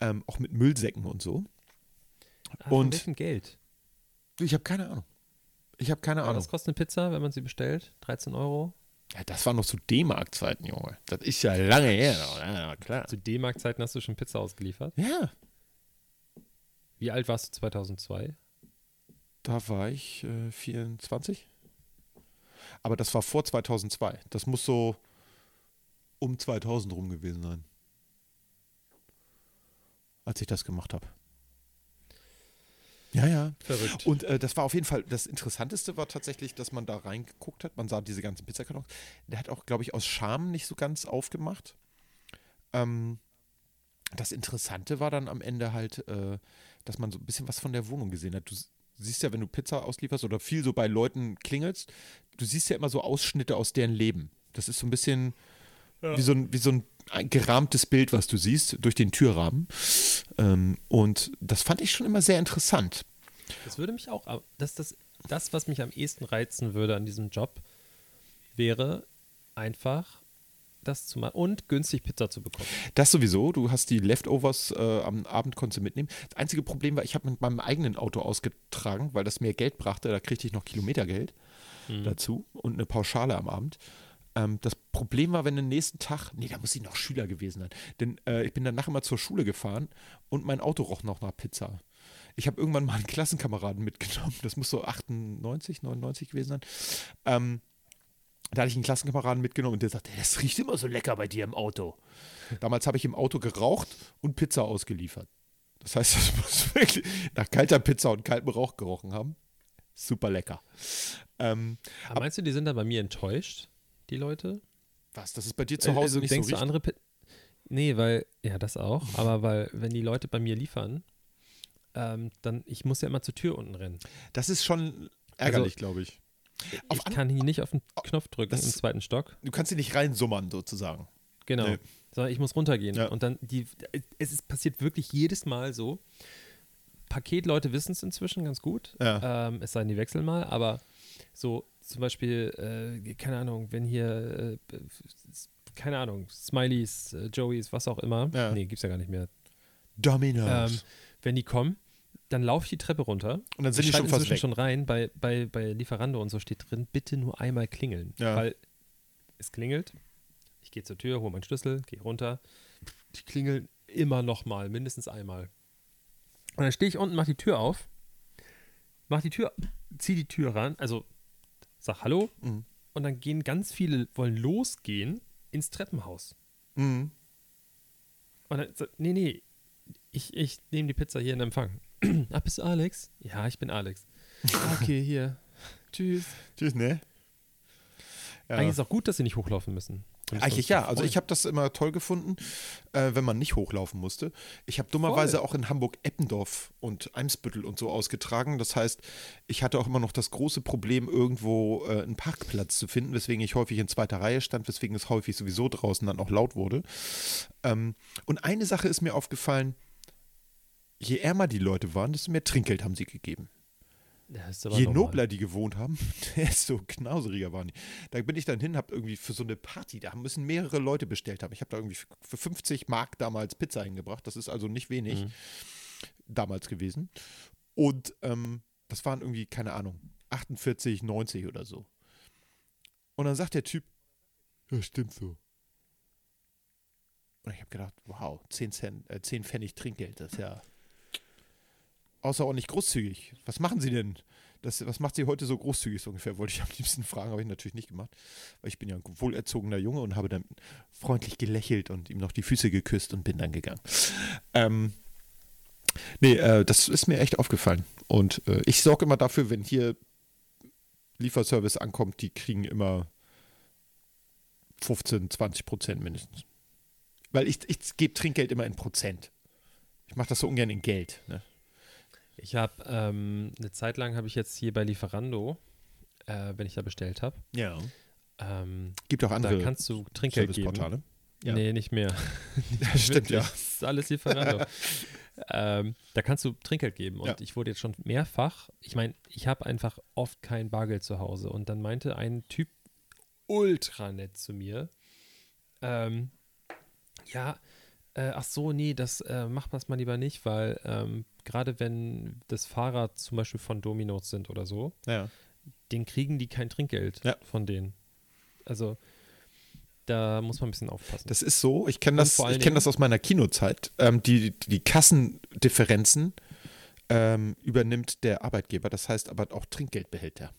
Ähm, auch mit Müllsäcken und so. Ah, von und- welchem Geld? Ich habe keine Ahnung. Ich habe keine Ja, Ahnung. was kostet eine Pizza, wenn man sie bestellt? 13 Euro? Ja, das war noch zu D-Mark-Zeiten, Junge. Das ist ja lange her. Ja, klar. Zu D-Mark-Zeiten hast du schon Pizza ausgeliefert. Ja, Wie alt warst du 2002? da war ich äh, 24. Aber das war vor 2002. Das muss so um 2000 rum gewesen sein. Als ich das gemacht habe. Ja, ja. Verrückt. Und äh, das war auf jeden Fall, das Interessanteste war tatsächlich, dass man da reingeguckt hat. Man sah diese ganzen Pizzakartons. Der hat auch, glaube ich, aus Scham nicht so ganz aufgemacht. Ähm, das Interessante war dann am Ende halt, äh, dass man so ein bisschen was von der Wohnung gesehen hat. Du siehst ja, wenn du Pizza auslieferst oder viel so bei Leuten klingelst, du siehst ja immer so Ausschnitte aus deren Leben. Das ist so ein bisschen wie so ein, wie so ein, gerahmtes Bild, was du siehst, durch den Türrahmen. Ähm, und das fand ich schon immer sehr interessant. Das würde mich auch, das, das, das, was mich am ehesten reizen würde an diesem Job, wäre einfach das zu machen und günstig Pizza zu bekommen. Das sowieso, du hast die Leftovers äh, am Abend konntest du mitnehmen. Das einzige Problem war, ich habe mit meinem eigenen Auto ausgetragen, weil das mehr Geld brachte. Da kriegte ich noch Kilometergeld dazu und eine Pauschale am Abend. Ähm, das Problem war, wenn den nächsten Tag, nee, da muss ich noch Schüler gewesen sein, denn äh, ich bin danach immer zur Schule gefahren und mein Auto roch noch nach Pizza. Ich habe irgendwann mal einen Klassenkameraden mitgenommen, das muss so 98, 99 gewesen sein. Ähm, da hatte ich einen Klassenkameraden mitgenommen und der sagte, das riecht immer so lecker bei dir im Auto. Damals habe ich im Auto geraucht und Pizza ausgeliefert. Das heißt, das muss wirklich nach kalter Pizza und kaltem Rauch gerochen haben. Super lecker. Ähm, Aber meinst du, die sind dann bei mir enttäuscht, die Leute? was, das ist bei dir zu Äh, Hause also nicht denkst so du andere Pi Nee, weil, ja, das auch, aber weil, wenn die Leute bei mir liefern, ähm, dann, ich muss ja immer zur Tür unten rennen. Das ist schon ärgerlich, glaube ich. Auf ich an- kann hier nicht auf den Knopf drücken Das im zweiten Stock. Du kannst sie nicht reinsummern, sozusagen. Genau. Nee. Sondern ich muss runtergehen. Ja. Und dann, die, es ist passiert wirklich jedes Mal so. Paketleute wissen es inzwischen ganz gut. Ja. Ähm, es sei denn, die wechseln mal, aber so zum Beispiel, äh, keine Ahnung, wenn hier, äh, keine Ahnung, Smileys, äh, Joeys, was auch immer. Ja. Nee, gibt's ja gar nicht mehr. Dominos. Ähm, wenn die kommen, dann laufe ich die Treppe runter. und dann sind die schon fast weg. schon rein, bei, bei, bei Lieferando und so steht drin, bitte nur einmal klingeln. Ja. Weil es klingelt, ich gehe zur Tür, hole meinen Schlüssel, gehe runter, die klingeln immer noch mal, mindestens einmal. Und dann stehe ich unten, mache die Tür auf, mach die Tür, zieh die Tür ran, also sag Hallo Mhm. und dann gehen ganz viele, wollen losgehen ins Treppenhaus. Mhm. Und dann, so, nee, nee, ich, ich nehme die Pizza hier in Empfang. Ach, bist du Alex? Ja, ich bin Alex. Ah, Okay, hier. Tschüss. Tschüss, ne? Ja. Eigentlich ist es auch gut, dass sie nicht hochlaufen müssen. Eigentlich ja. Also ich habe das immer toll gefunden, äh, wenn man nicht hochlaufen musste. Ich habe dummerweise auch in Hamburg Eppendorf und Eimsbüttel und so ausgetragen. Das heißt, ich hatte auch immer noch das große Problem, irgendwo äh, einen Parkplatz zu finden, weswegen ich häufig in zweiter Reihe stand, weswegen es häufig sowieso draußen dann auch laut wurde. Ähm, und eine Sache ist mir aufgefallen, je ärmer die Leute waren, desto mehr Trinkgeld haben sie gegeben. Je nobler die gewohnt haben, desto knauseriger waren die. Da bin ich dann hin, habe irgendwie für so eine Party, da müssen mehrere Leute bestellt haben. Ich habe da irgendwie für für 50 Mark damals Pizza hingebracht. Das ist also nicht wenig Mhm. damals gewesen. Und ähm, das waren irgendwie, keine Ahnung, 48, 90 oder so. Und dann sagt der Typ, ja, stimmt so. Und ich habe gedacht, wow, 10, Cent, äh, 10 Pfennig Trinkgeld, das ist ja außerordentlich großzügig. Was machen Sie denn? Das, was macht Sie heute so großzügig so ungefähr? Wollte ich am liebsten fragen, habe ich natürlich nicht gemacht. Weil ich bin ja ein wohlerzogener Junge und habe dann freundlich gelächelt und ihm noch die Füße geküsst und bin dann gegangen. Ähm, nee, äh, das ist mir echt aufgefallen. Und äh, ich sorge immer dafür, wenn hier Lieferservice ankommt, die kriegen immer 15, 20 Prozent mindestens. Weil ich, ich gebe Trinkgeld immer in Prozent. Ich mache das so ungern in Geld. Ne? Ich habe ähm, eine Zeit lang habe ich jetzt hier bei Lieferando, äh, wenn ich da bestellt habe, Ja. ähm, Gibt auch andere da kannst du Trinkgeld geben. Ja. Nee, nicht mehr. Stimmt, ja. Das ist alles Lieferando. ähm, da kannst du Trinkgeld geben. Und Ja. ich wurde jetzt schon mehrfach, ich meine, ich habe einfach oft kein Bargeld zu Hause. Und dann meinte ein Typ ultra nett zu mir, ähm, ja, äh, ach so, nee, das äh, macht mal lieber nicht, weil ähm, gerade wenn das Fahrer zum Beispiel von Dominos sind oder so, Ja. den kriegen die kein Trinkgeld Ja. von denen. Also da muss man ein bisschen aufpassen. Das ist so, ich kenne das, ich kenn das aus meiner Kinozeit. Ähm, die, die Kassendifferenzen ähm, übernimmt der Arbeitgeber, das heißt aber auch Trinkgeldbehälter.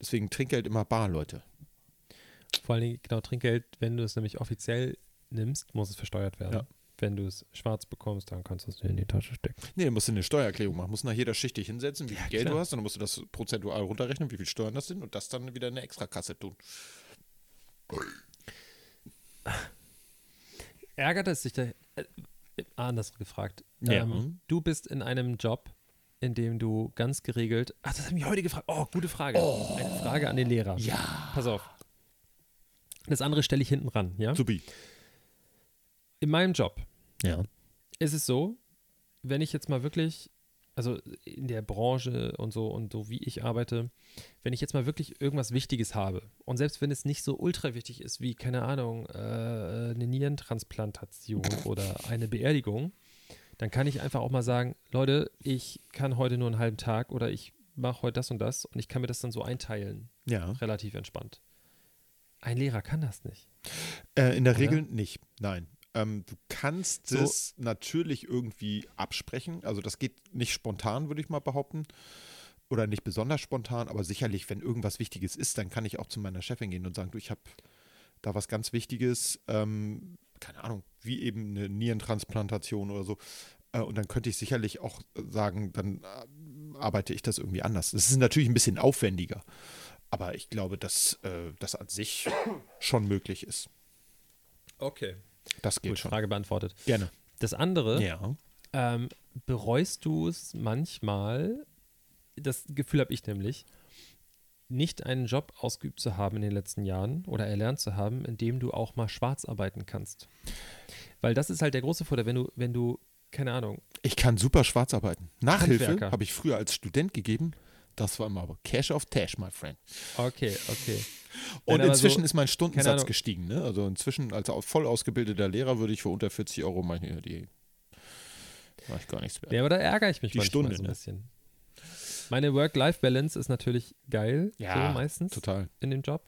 Deswegen Trinkgeld immer bar, Leute. Vor allen Dingen, genau, Trinkgeld, wenn du es nämlich offiziell nimmst, muss es versteuert werden. Ja. Wenn du es schwarz bekommst, dann kannst du es dir in die Tasche stecken. Nee, du musst eine Steuererklärung machen. Musst nach jeder Schicht dich hinsetzen, wie viel Geld klar. du hast, und dann musst du das prozentual runterrechnen, wie viel Steuern das sind und das dann wieder in eine Extrakasse tun. Ärgert es sich da. äh, Anders gefragt. Ja. Ähm, du bist in einem Job, in dem du ganz geregelt. Ach, das haben mich heute gefragt. Oh, gute Frage. Eine Frage an den Lehrer. Ja. Pass auf. Das andere stelle ich hinten ran, ja? Subi. In meinem Job Ja. ist es so, wenn ich jetzt mal wirklich, also in der Branche und so und so wie ich arbeite, wenn ich jetzt mal wirklich irgendwas Wichtiges habe und selbst wenn es nicht so ultra wichtig ist wie, keine Ahnung, äh, eine Nierentransplantation oder eine Beerdigung, dann kann ich einfach auch mal sagen, Leute, ich kann heute nur einen halben Tag oder ich mache heute das und das und ich kann mir das dann so einteilen, Ja. relativ entspannt. Ein Lehrer kann das nicht. Äh, in der Oder? Regel nicht, nein. Ähm, du kannst So- es natürlich irgendwie absprechen. Also das geht nicht spontan, würde ich mal behaupten. Oder nicht besonders spontan, aber sicherlich, wenn irgendwas Wichtiges ist, dann kann ich auch zu meiner Chefin gehen und sagen, du, ich habe da was ganz Wichtiges, ähm, keine Ahnung, wie eben eine Nierentransplantation oder so. Äh, und dann könnte ich sicherlich auch sagen, dann äh, arbeite ich das irgendwie anders. Das ist natürlich ein bisschen aufwendiger, aber ich glaube, dass äh, das an sich schon möglich ist. Okay. Das geht Gut, schon. Frage beantwortet. Gerne. Das andere, Ja. Ähm, bereust du es manchmal, das Gefühl habe ich nämlich, nicht einen Job ausgeübt zu haben in den letzten Jahren oder erlernt zu haben, in dem du auch mal schwarz arbeiten kannst. Weil das ist halt der große Vorteil, wenn du, wenn du, keine Ahnung, Ich kann super schwarz arbeiten. Nachhilfe habe ich früher als Student gegeben. Das war immer aber Cash of Tash, my friend. okay, okay. Und Nein, inzwischen so- ist mein Stundensatz gestiegen. Ne? Also inzwischen als voll ausgebildeter Lehrer würde ich für unter 40 Euro meine, die mache ich gar nichts mehr. Ja, aber da ärgere ich mich Die Stunde, so ein ne? bisschen. Meine Work-Life-Balance ist natürlich geil, Ja, so meistens Total. in dem Job.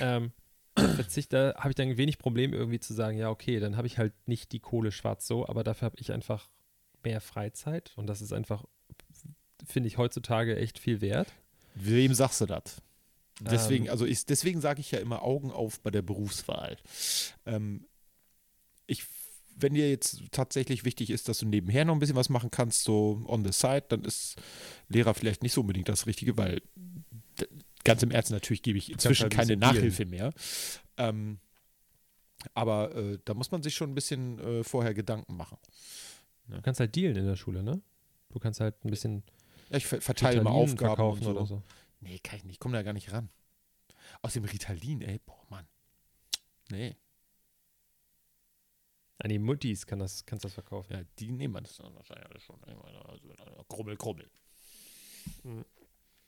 Ähm, Verzicht, da habe ich dann wenig Problem irgendwie zu sagen, ja, okay, dann habe ich halt nicht die Kohle schwarz so, aber dafür habe ich einfach mehr Freizeit und das ist einfach, finde ich, heutzutage echt viel wert. Wem sagst du das? Deswegen, Ähm. also ich, deswegen sage ich ja immer Augen auf bei der Berufswahl. Ähm, ich, wenn dir jetzt tatsächlich wichtig ist, dass du nebenher noch ein bisschen was machen kannst, so on the side, dann ist Lehrer vielleicht nicht so unbedingt das Richtige, weil ganz im Ernst natürlich gebe ich inzwischen halt ein keine. Nachhilfe mehr. Ähm, aber äh, da muss man sich schon ein bisschen äh, vorher Gedanken machen. Du kannst halt dealen in der Schule, ne? Du kannst halt ein bisschen Ja, ich ver verteile mal Aufgaben und so. oder so. Nee, kann ich nicht. Ich komme da gar nicht ran. Aus dem Ritalin, ey, boah, Mann. Nee. An die Muttis kann das, kannst das verkaufen. Ja, die nehmen das dann wahrscheinlich alles schon. Also, äh, Krummel, Krummel. Mhm.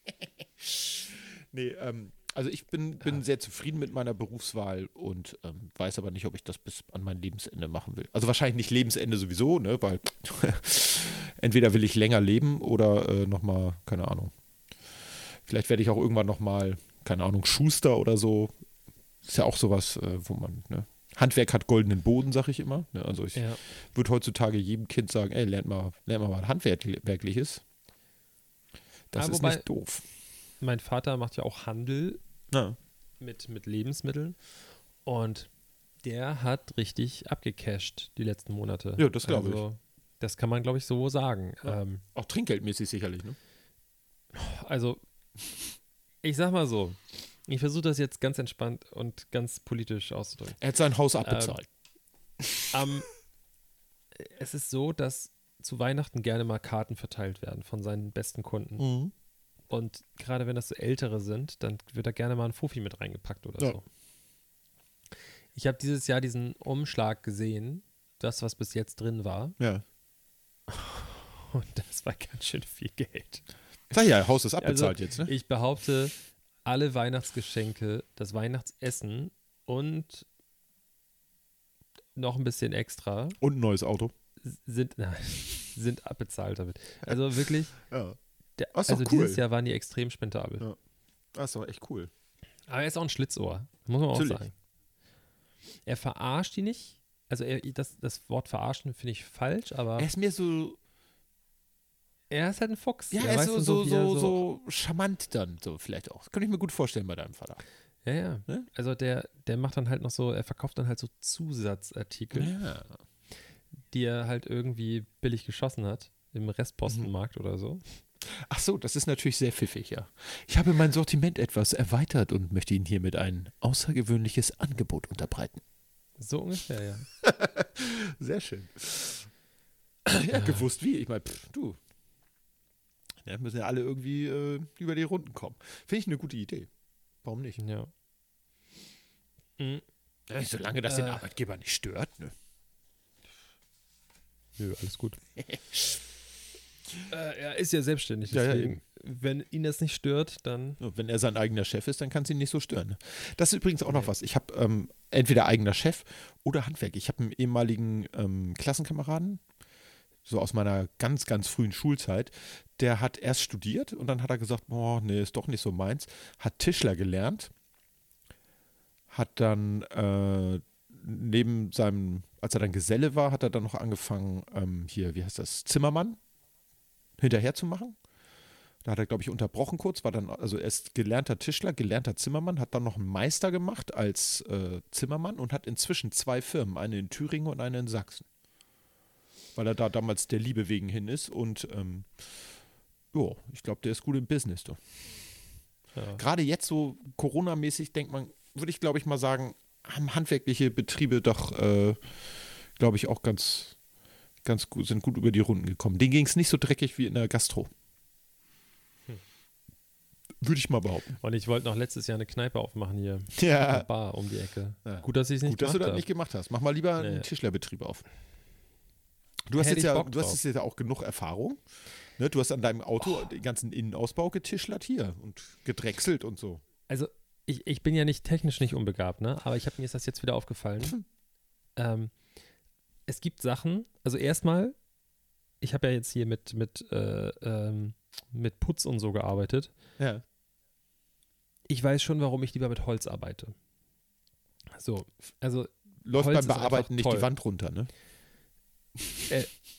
nee, ähm, also ich bin, bin sehr zufrieden mit meiner Berufswahl und ähm, weiß aber nicht, ob ich das bis an mein Lebensende machen will. Also wahrscheinlich nicht Lebensende sowieso, ne, weil entweder will ich länger leben oder äh, nochmal, keine Ahnung. Vielleicht werde ich auch irgendwann nochmal, keine Ahnung, Schuster oder so. Ist ja auch sowas, äh, wo man, ne, Handwerk hat goldenen Boden, sag ich immer. Ne? Also ich Ja. würde heutzutage jedem Kind sagen, ey, lernt mal, lernt mal was Handwerkliches. Das Ah, ist nicht doof. Mein Vater macht ja auch Handel Na, mit, mit Lebensmitteln und der hat richtig abgecasht die letzten Monate. Ja, das glaube ich. also, Das kann man, glaube ich, so sagen. Ja. Ähm, auch trinkgeldmäßig sicherlich, ne? also, ich sag mal so, ich versuche das jetzt ganz entspannt und ganz politisch auszudrücken. Er hat sein Haus abbezahlt. Ähm, es ist so, dass zu Weihnachten gerne mal Karten verteilt werden von seinen besten Kunden. Mhm. Und gerade wenn das so ältere sind, dann wird da gerne mal ein Fofi mit reingepackt oder Ja. so. Ich habe dieses Jahr diesen Umschlag gesehen, das, was bis jetzt drin war. Ja. Und das war ganz schön viel Geld. Sag ja, Haus ist Also, abbezahlt jetzt, ne? Ich behaupte, alle Weihnachtsgeschenke, das Weihnachtsessen und noch ein bisschen extra Und ein neues Auto. sind, nein, sind abbezahlt damit. Also wirklich, Ja. der, Das also cool. dieses Jahr waren die extrem spendabel. Ja. Das ist doch echt cool. Aber er ist auch ein Schlitzohr, muss man auch Natürlich. sagen. Er verarscht die nicht. Also er, das, das Wort verarschen finde ich falsch, aber Er ist mir so, er ist halt ein Fuchs. ja, er ist so, so, so, so charmant dann, so vielleicht auch. Das könnte ich mir gut vorstellen bei deinem Vater. Ja, ja. Ne? Also der, der macht dann halt noch so, er verkauft dann halt so Zusatzartikel, Ja. die er halt irgendwie billig geschossen hat. Im Restpostenmarkt Mhm. oder so. Ach so, das ist natürlich sehr pfiffig, ja. Ich habe mein Sortiment etwas erweitert und möchte Ihnen hiermit ein außergewöhnliches Angebot unterbreiten. So ungefähr, ja. Sehr schön. ja, gewusst wie. Ich meine, du. Ja, müssen ja alle irgendwie äh, über die Runden kommen. Finde ich eine gute Idee. Warum nicht? Ja. Mhm. Ja, solange das den Äh. Arbeitgeber nicht stört. Ne? Nö, alles gut. äh, er ist ja selbstständig, Ja, ja, deswegen, wenn ihn das nicht stört, dann Wenn er sein eigener Chef ist, dann kann es ihn nicht so stören. Ne? Das ist übrigens auch noch Nee. was. Ich habe ähm, entweder eigener Chef oder Handwerk. Ich habe einen ehemaligen ähm, Klassenkameraden, so aus meiner ganz, ganz frühen Schulzeit, der hat erst studiert und dann hat er gesagt, boah, nee, ist doch nicht so meins. Hat Tischler gelernt, hat dann äh, neben seinem, als er dann Geselle war, hat er dann noch angefangen, ähm, hier, wie heißt das, Zimmermann hinterher zu machen. Da hat er, glaube ich, unterbrochen kurz, war dann, also er ist gelernter Tischler, gelernter Zimmermann, hat dann noch einen Meister gemacht als äh, Zimmermann und hat inzwischen zwei Firmen, eine in Thüringen und eine in Sachsen. Weil er da damals der Liebe wegen hin ist und ähm, ja, ich glaube, der ist gut im Business. Du. ja. Gerade jetzt so Corona-mäßig denkt man, würde ich glaube ich mal sagen, haben handwerkliche Betriebe doch, äh, glaube ich, auch ganz, ganz gut, sind gut über die Runden gekommen. Denen ging es nicht so dreckig wie in der Gastro. Würde ich mal behaupten. Und ich wollte noch letztes Jahr eine Kneipe aufmachen hier. Ja. Eine Bar um die Ecke. Ja. Gut, dass ich es nicht Gut, dass du das habe. nicht gemacht hast. Mach mal lieber einen Nee. Tischlerbetrieb auf. Du hast, jetzt ja, du hast jetzt ja auch genug Erfahrung. Ne? Du hast an deinem Auto Oh. den ganzen Innenausbau getischlert hier und gedrechselt und so. Also, ich, ich bin ja nicht technisch nicht unbegabt, ne? Aber ich habe mir ist das jetzt wieder aufgefallen. ähm, es gibt Sachen, also erstmal, ich habe ja jetzt hier mit, mit, äh, ähm, mit Putz und so gearbeitet. Ja. Ich weiß schon, warum ich lieber mit Holz arbeite. So, also Läuft Holz beim Bearbeiten nicht die Wand runter, ne?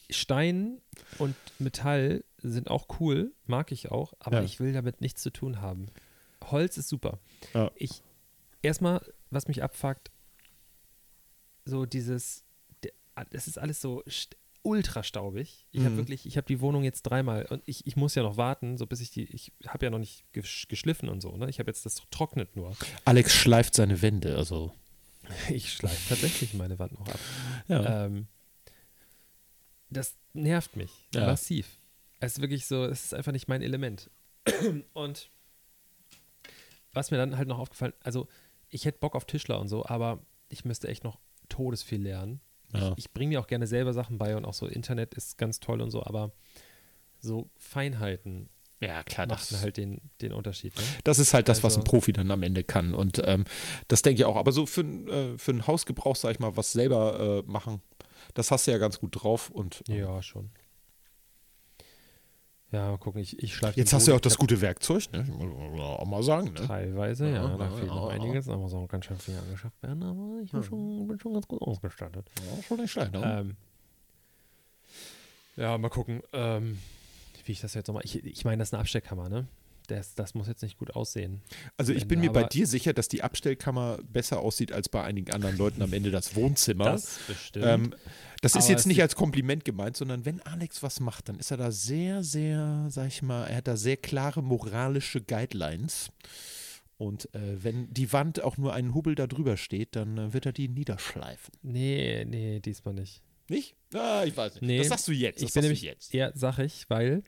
Stein und Metall sind auch cool, mag ich auch, aber Ja. ich will damit nichts zu tun haben. Holz ist super. Ja. Ich erstmal, was mich abfuckt, so dieses, das ist alles so ultra staubig. Ich habe Mhm. wirklich, ich habe die Wohnung jetzt dreimal und ich, ich muss ja noch warten, so bis ich die, ich habe ja noch nicht gesch geschliffen und so, ne? Ich habe jetzt das trocknet nur. Alex schleift seine Wände, also. Ich schleife tatsächlich meine Wand noch ab. Ja. Ähm, das nervt mich Ja. massiv. Es ist wirklich so, es ist einfach nicht mein Element. Und was mir dann halt noch aufgefallen, also ich hätte Bock auf Tischler und so, aber ich müsste echt noch todesviel lernen. Ja. Ich, ich bringe mir auch gerne selber Sachen bei und auch so Internet ist ganz toll und so, aber so Feinheiten ja, klar, machen halt den, den Unterschied. Ne? Das ist halt das, was ein Also- Profi dann am Ende kann. Und ähm, das denke ich auch. Aber so für, äh, für einen Hausgebrauch, sag ich mal, was selber äh, machen, das hast du ja ganz gut drauf. Und ähm, Ja, schon. Ja, mal gucken, ich, ich schleife jetzt hast du ja auch das Ich gute Werkzeug, ne? Muss man auch mal sagen, ne? Teilweise, ja, Ja, da fehlt noch einiges, muss auch ganz schön viel angeschafft werden, aber ich bin, schon, bin schon ganz gut ausgestattet. Ja, schon nicht schlecht, ne? Ähm, ja, mal gucken, ähm, wie ich das jetzt nochmal. Ich, ich meine, das ist eine Abstellkammer, ne? Das, das muss jetzt nicht gut aussehen. Also ich bin mir bei dir sicher, dass die Abstellkammer besser aussieht als bei einigen anderen Leuten am Ende das Wohnzimmer. Das bestimmt. Ähm, das ist Aber jetzt nicht als Kompliment gemeint, sondern wenn Alex was macht, dann ist er da sehr, sehr, sag ich mal, er hat da sehr klare moralische Guidelines. Und äh, wenn die Wand auch nur einen Hubbel da drüber steht, dann äh, wird er die niederschleifen. nee, nee, diesmal nicht. Nicht? Ah, ich weiß nicht. Nee, das sagst du jetzt. Das ich bin nämlich, jetzt. ja, sag ich, weil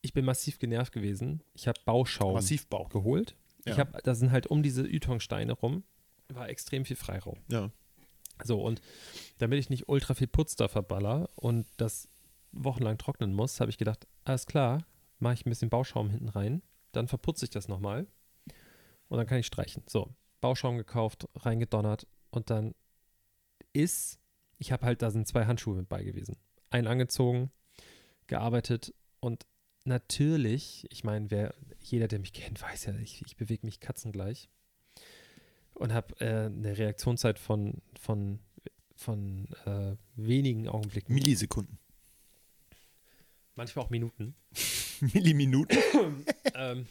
ich bin massiv genervt gewesen. Ich habe Bauschaum Massivbau. geholt. Ja. Ich habe, da sind halt um diese Ytongsteine rum, war extrem viel Freiraum. Ja. So, und damit ich nicht ultra viel Putz da verballer und das wochenlang trocknen muss, habe ich gedacht, alles klar, mache ich ein bisschen Bauschaum hinten rein, dann verputze ich das nochmal und dann kann ich streichen. So, Bauschaum gekauft, reingedonnert und dann ist, ich habe halt, da sind zwei Handschuhe mit bei gewesen. Einen angezogen, gearbeitet und natürlich, ich meine, wer, jeder, der mich kennt, weiß ja, ich, ich bewege mich katzengleich und habe äh, eine Reaktionszeit von, von, von äh, wenigen Augenblicken. Millisekunden. Manchmal auch Minuten. Milliminuten. ähm,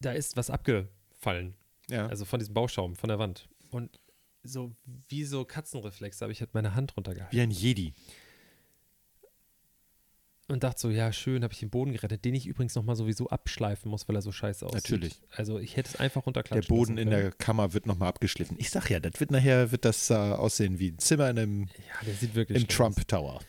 da ist was abgefallen. Ja. Also von diesem Bauschaum, von der Wand. Und so wie so Katzenreflex habe ich halt meine Hand runtergehalten. Wie ein Jedi. Und dachte so, ja, schön, habe ich den Boden gerettet, den ich übrigens nochmal sowieso abschleifen muss, weil er so scheiße aussieht. Natürlich. Also ich hätte es einfach Der runterklatschen Boden lassen in der Kammer wird nochmal abgeschliffen. Ich sag ja, das wird nachher wird das äh, aussehen wie ein Zimmer in einem, Ja, der sieht wirklich im. Trump Tower.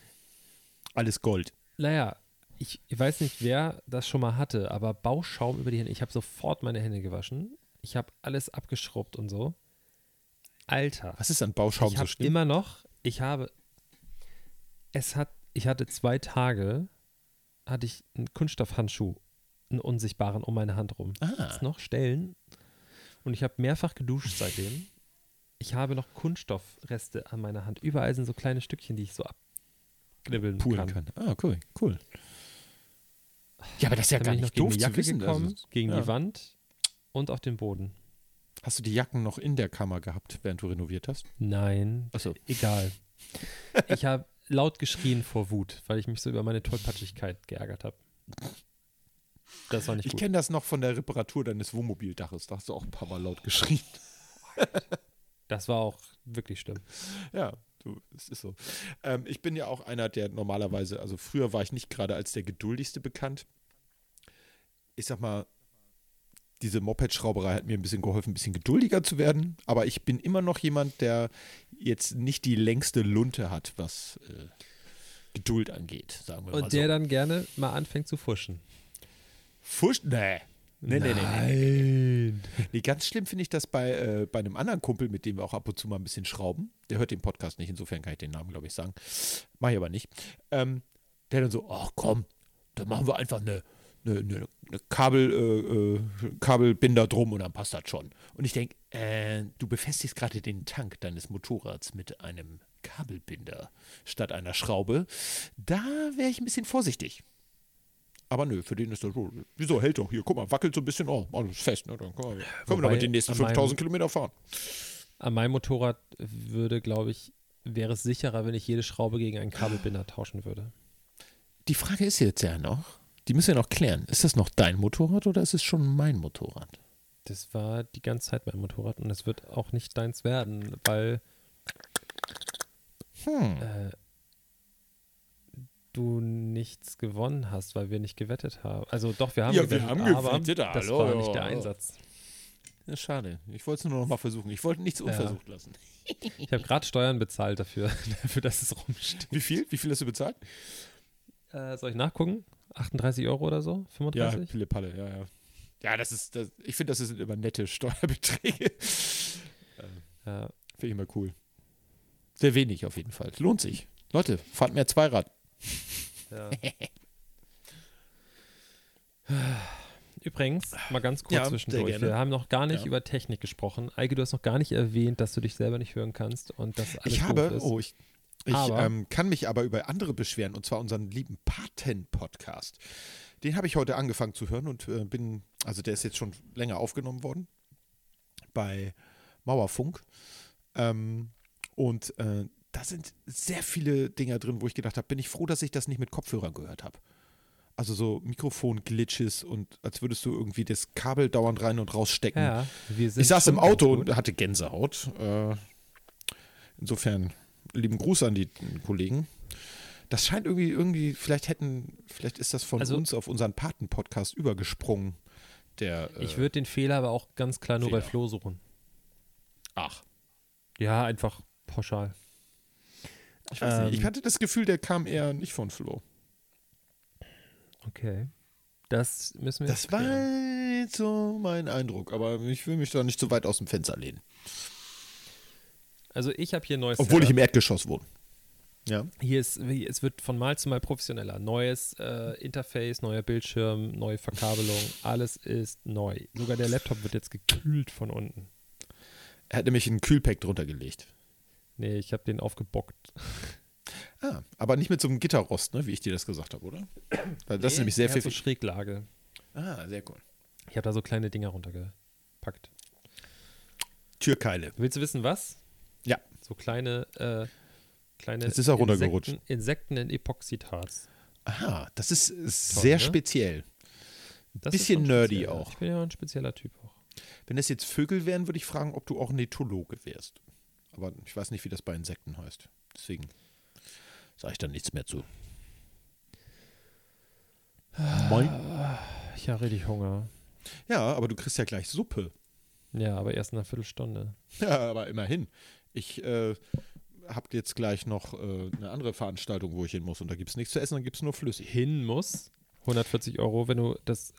Alles Gold. Naja, ich, ich weiß nicht, wer das schon mal hatte, aber Bauschaum über die Hände. Ich habe sofort meine Hände gewaschen. Ich habe alles abgeschrubbt und so. Alter. Was ist an Bauschaum ich so schlimm? immer noch, ich habe, es hat, ich hatte zwei Tage, hatte ich einen Kunststoffhandschuh, einen unsichtbaren um meine Hand rum. Ah, Jetzt noch Stellen. Und ich habe mehrfach geduscht seitdem. Ich habe noch Kunststoffreste an meiner Hand. Überall sind so kleine Stückchen, die ich so abknibbeln poolen kann. kann. Ah, cool, cool. Ja, aber das ist ja Dann gar nicht gegen doof die zu Jacke wissen. gekommen, Also, gegen ja. die Wand und auf den Boden. Hast du die Jacken noch in der Kammer gehabt, während du renoviert hast? Nein, Achso. egal. ich habe laut geschrien vor Wut, weil ich mich so über meine Tollpatschigkeit geärgert habe. Das war nicht Ich gut. kenne das noch von der Reparatur deines Wohnmobildaches. Da hast du auch ein paar Mal laut geschrien. Das war auch wirklich schlimm. Ja, du, es ist so. Ähm, ich bin ja auch einer, der normalerweise, also früher war ich nicht gerade als der geduldigste bekannt. Ich sag mal, diese Moped-Schrauberei hat mir ein bisschen geholfen, ein bisschen geduldiger zu werden. Aber ich bin immer noch jemand, der jetzt nicht die längste Lunte hat, was äh, Geduld angeht, sagen wir mal Und so. der dann gerne mal anfängt zu fuschen. Fusch? Nee. Nee, nee, nee, nee. Nein. Nee, ganz schlimm finde ich das bei, äh, bei einem anderen Kumpel, mit dem wir auch ab und zu mal ein bisschen schrauben. Der hört den Podcast nicht, insofern kann ich den Namen, glaube ich, sagen. Mach ich aber nicht. Ähm, der dann so, ach komm, dann machen wir einfach eine, eine, eine, eine Kabel, äh, äh, Kabelbinder drum und dann passt das schon. Und ich denke, äh, du befestigst gerade den Tank deines Motorrads mit einem Kabelbinder statt einer Schraube. Da wäre ich ein bisschen vorsichtig. Aber nö, für den ist das so. Wieso hält doch hier? Guck mal, wackelt so ein bisschen. Oh, alles fest. Ne? Dann können wir, können wir damit die nächsten an meinem- 5000 Kilometer fahren. An meinem Motorrad würde, glaube ich, wäre es sicherer, wenn ich jede Schraube gegen einen Kabelbinder tauschen würde. Die Frage ist jetzt ja noch, die müssen wir noch klären. Ist das noch dein Motorrad oder ist es schon mein Motorrad? Das war die ganze Zeit mein Motorrad und es wird auch nicht deins werden, weil Hm. äh, du nichts gewonnen hast, weil wir nicht gewettet haben. Also doch, wir haben Ja, wir gewettet, haben aber gewettet, das hallo, war nicht der ja. Einsatz. Ja, schade. Ich wollte es nur noch mal versuchen. Ich wollte nichts unversucht lassen. Ich habe gerade Steuern bezahlt dafür, dafür, dass es rumsteht. Wie viel? Wie viel hast du bezahlt? Äh, soll ich nachgucken? 38 Euro oder so? 35? Pille Palle, ja, ja. Ja, das ist, das, ich finde, das sind immer nette Steuerbeträge. Ja. Finde ich immer cool. Sehr wenig auf jeden Fall. Lohnt sich. Leute, fahrt mehr Zweirad. Ja. Übrigens, mal ganz kurz Ja, zwischendurch. Wir haben noch gar nicht Ja. über Technik gesprochen. Eike, du hast noch gar nicht erwähnt, dass du dich selber nicht hören kannst und dass alles Ich habe, ist. oh, ich, ich ähm, kann mich aber über andere beschweren, und zwar unseren lieben Paten-Podcast. Den habe ich heute angefangen zu hören und äh, bin, also der ist jetzt schon länger aufgenommen worden bei Mauerfunk. Ähm, und äh, da sind sehr viele Dinger drin, wo ich gedacht habe, bin ich froh, dass ich das nicht mit Kopfhörern gehört habe. Also so Mikrofon-Glitches und als würdest du irgendwie das Kabel dauernd rein und rausstecken. ja, Ich saß im Auto und hatte Gänsehaut. Äh, insofern lieben Gruß an die Kollegen. Das scheint irgendwie, irgendwie, vielleicht hätten, vielleicht ist das von Also- uns auf unseren Paten-Podcast übergesprungen. Der, äh, Ich würde den Fehler aber auch ganz klar nur bei Fehler. Flo suchen. ach, Ja, einfach pauschal. ich weiß nicht. Ich Ähm, hatte das Gefühl, der kam eher nicht von Flo. Okay. Das müssen wir Das jetzt war so mein Eindruck, aber ich will mich da nicht zu weit aus dem Fenster lehnen. Also ich habe hier ein neues Obwohl ich Setup. im Erdgeschoss wohne. Ja. Hier ist, wie- es wird von Mal zu Mal professioneller. Neues äh, Interface, neuer Bildschirm, neue Verkabelung, alles ist neu. Sogar der Laptop wird jetzt gekühlt von unten. Er hat nämlich einen Kühlpack drunter gelegt. Nee, ich habe den aufgebockt. Ah, aber nicht mit so einem Gitterrost, ne, wie ich dir das gesagt habe, oder? Weil das ist nämlich sehr hat so. Schräglage. Ah, sehr cool. Ich habe da so kleine Dinger runtergepackt. Türkeile. Willst du wissen, was? Ja. So kleine, äh, kleine Jetzt ist er runtergerutscht. Insekten, Insekten in Epoxidharz. Aha, das ist Toll, sehr ne? speziell. Das Bisschen nerdy speziell. auch. Ich bin ja ein spezieller Typ auch. Wenn das jetzt Vögel wären, würde ich fragen, ob du auch Netologe wärst. Aber ich weiß nicht, wie das bei Insekten heißt. Deswegen sage ich da nichts mehr zu. Moin. Ich habe richtig Hunger. Ja, aber du kriegst ja gleich Suppe. Ja, aber erst in einer Viertelstunde. Ja, aber immerhin. Ich äh, habe jetzt gleich noch äh, eine andere Veranstaltung, wo ich hin muss. Und da gibt es nichts zu essen, dann gibt es nur flüssig. Hin muss 140 Euro, wenn du das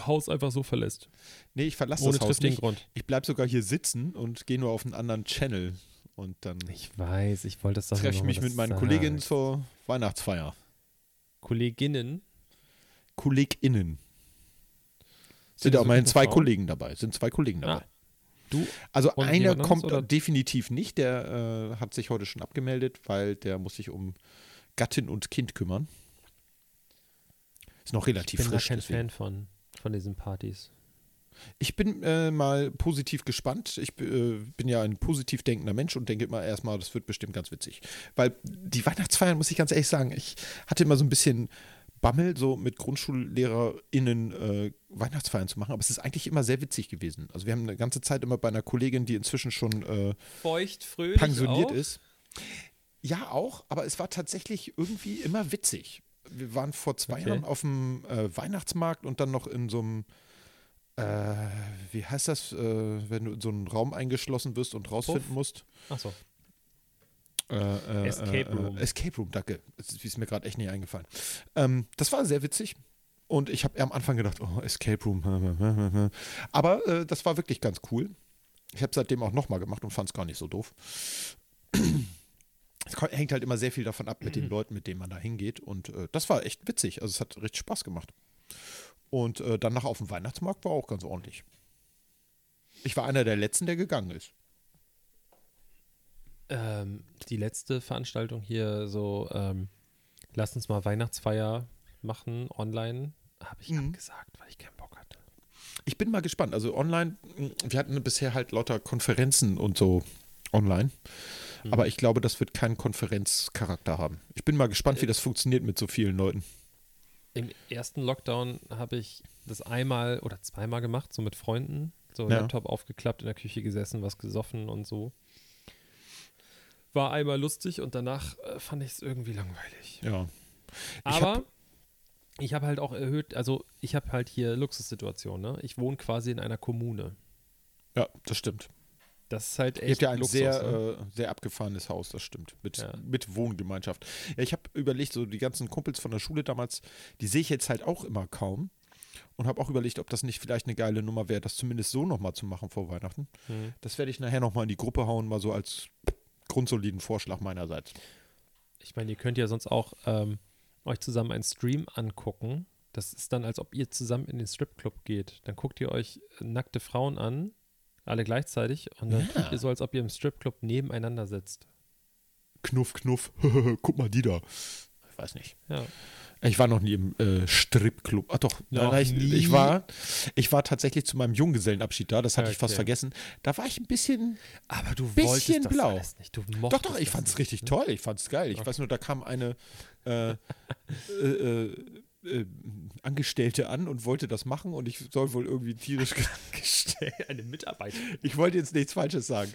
Haus einfach so verlässt. Nee, ich verlasse das Haus nicht. Grund. Ich bleib sogar hier sitzen und gehe nur auf einen anderen Channel. Und dann Ich weiß, ich wollte das doch treffe mich mit meinen sagen. Kolleginnen zur Weihnachtsfeier. Kolleginnen. KollegInnen. Sind Sind auch immerhin zwei? Kollegen dabei. Sind zwei Kollegen Ah, dabei. Du Also einer kommt oder? definitiv nicht. Der äh, hat sich heute schon abgemeldet, weil der muss sich um Gattin und Kind kümmern. Ist noch Ich relativ bin da frisch. kein deswegen. Fan von, von diesen Partys. Ich bin äh, mal positiv gespannt. Ich äh, bin ja ein positiv denkender Mensch und denke immer erstmal, das wird bestimmt ganz witzig. Weil die Weihnachtsfeiern, muss ich ganz ehrlich sagen, ich hatte immer so ein bisschen Bammel, so mit GrundschullehrerInnen äh, Weihnachtsfeiern zu machen, aber es ist eigentlich immer sehr witzig gewesen. Also wir haben eine ganze Zeit immer bei einer Kollegin, die inzwischen schon äh, Feucht, fröhlich pensioniert auch? ist. Ja, auch, aber es war tatsächlich irgendwie immer witzig. Wir waren vor zwei Okay. Jahren auf dem äh, Weihnachtsmarkt und dann noch in so einem, äh, wie heißt das, äh, wenn du in so einen Raum eingeschlossen wirst und rausfinden Puff? musst? Achso. Äh, äh, Escape äh, Room. Äh, Escape Room, danke. Das ist, mir gerade echt nicht eingefallen. Ähm, das war sehr witzig. Und ich habe am Anfang gedacht, oh, Escape Room. Aber äh, das war wirklich ganz cool. Ich habe seitdem auch nochmal gemacht und fand es gar nicht so doof. Es hängt halt immer sehr viel davon ab mit den Leuten, mit denen man da hingeht. Und äh, das war echt witzig. Also es hat richtig Spaß gemacht. Und äh, danach auf dem Weihnachtsmarkt war auch ganz ordentlich. Ich war einer der letzten, der gegangen ist. Ähm, die letzte Veranstaltung hier, so, ähm, lass uns mal Weihnachtsfeier machen, online, habe ich Mhm. abgesagt, weil ich keinen Bock hatte. Ich bin mal gespannt. Also online, mh, wir hatten bisher halt lauter Konferenzen und so online. Mhm. Aber ich glaube, das wird keinen Konferenzcharakter haben. Ich bin mal gespannt, Äh, wie das funktioniert mit so vielen Leuten. Im ersten Lockdown habe ich das einmal oder zweimal gemacht, so mit Freunden. So Ja. Laptop aufgeklappt, in der Küche gesessen, was gesoffen und so. War einmal lustig und danach äh, fand ich es irgendwie langweilig. Ja. Aber hab- ich habe halt auch erhöht, also ich habe halt hier Luxussituation, ne? Ich wohne quasi in einer Kommune. Ja, das stimmt. Das ist halt Ihr echt habt ja ein Luxus, sehr, ne? äh, sehr abgefahrenes Haus, das stimmt. Mit, Ja. mit Wohngemeinschaft. Ja, ich habe überlegt, so die ganzen Kumpels von der Schule damals, die sehe ich jetzt halt auch immer kaum. Und habe auch überlegt, ob das nicht vielleicht eine geile Nummer wäre, das zumindest so nochmal zu machen vor Weihnachten. Hm. Das werde ich nachher nochmal in die Gruppe hauen, mal so als grundsoliden Vorschlag meinerseits. Ich meine, ihr könnt ja sonst auch ähm, euch zusammen einen Stream angucken. Das ist dann, als ob ihr zusammen in den Stripclub geht. Dann guckt ihr euch nackte Frauen an, alle gleichzeitig, und dann Ja. tut ihr so, als ob ihr im Stripclub nebeneinander sitzt. Knuff, knuff, guck mal die da. Ich weiß nicht. Ja. Ich war noch nie im äh, Stripclub. Ach doch, Noch nein, ich, nie? ich war ich war tatsächlich zu meinem Junggesellenabschied da, das hatte ich fast Okay. vergessen. Da war ich ein bisschen Aber du Bisschen wolltest das blau. alles nicht. Du Doch, doch, ich das fand's nicht, richtig ne? toll. Ich fand's geil. Ich Okay. weiß nur, da kam eine äh, äh, äh, äh, Angestellte an und wollte das machen und ich soll wohl irgendwie tierisch. ge- Gestellt, eine Mitarbeiter. Ich wollte jetzt nichts Falsches sagen.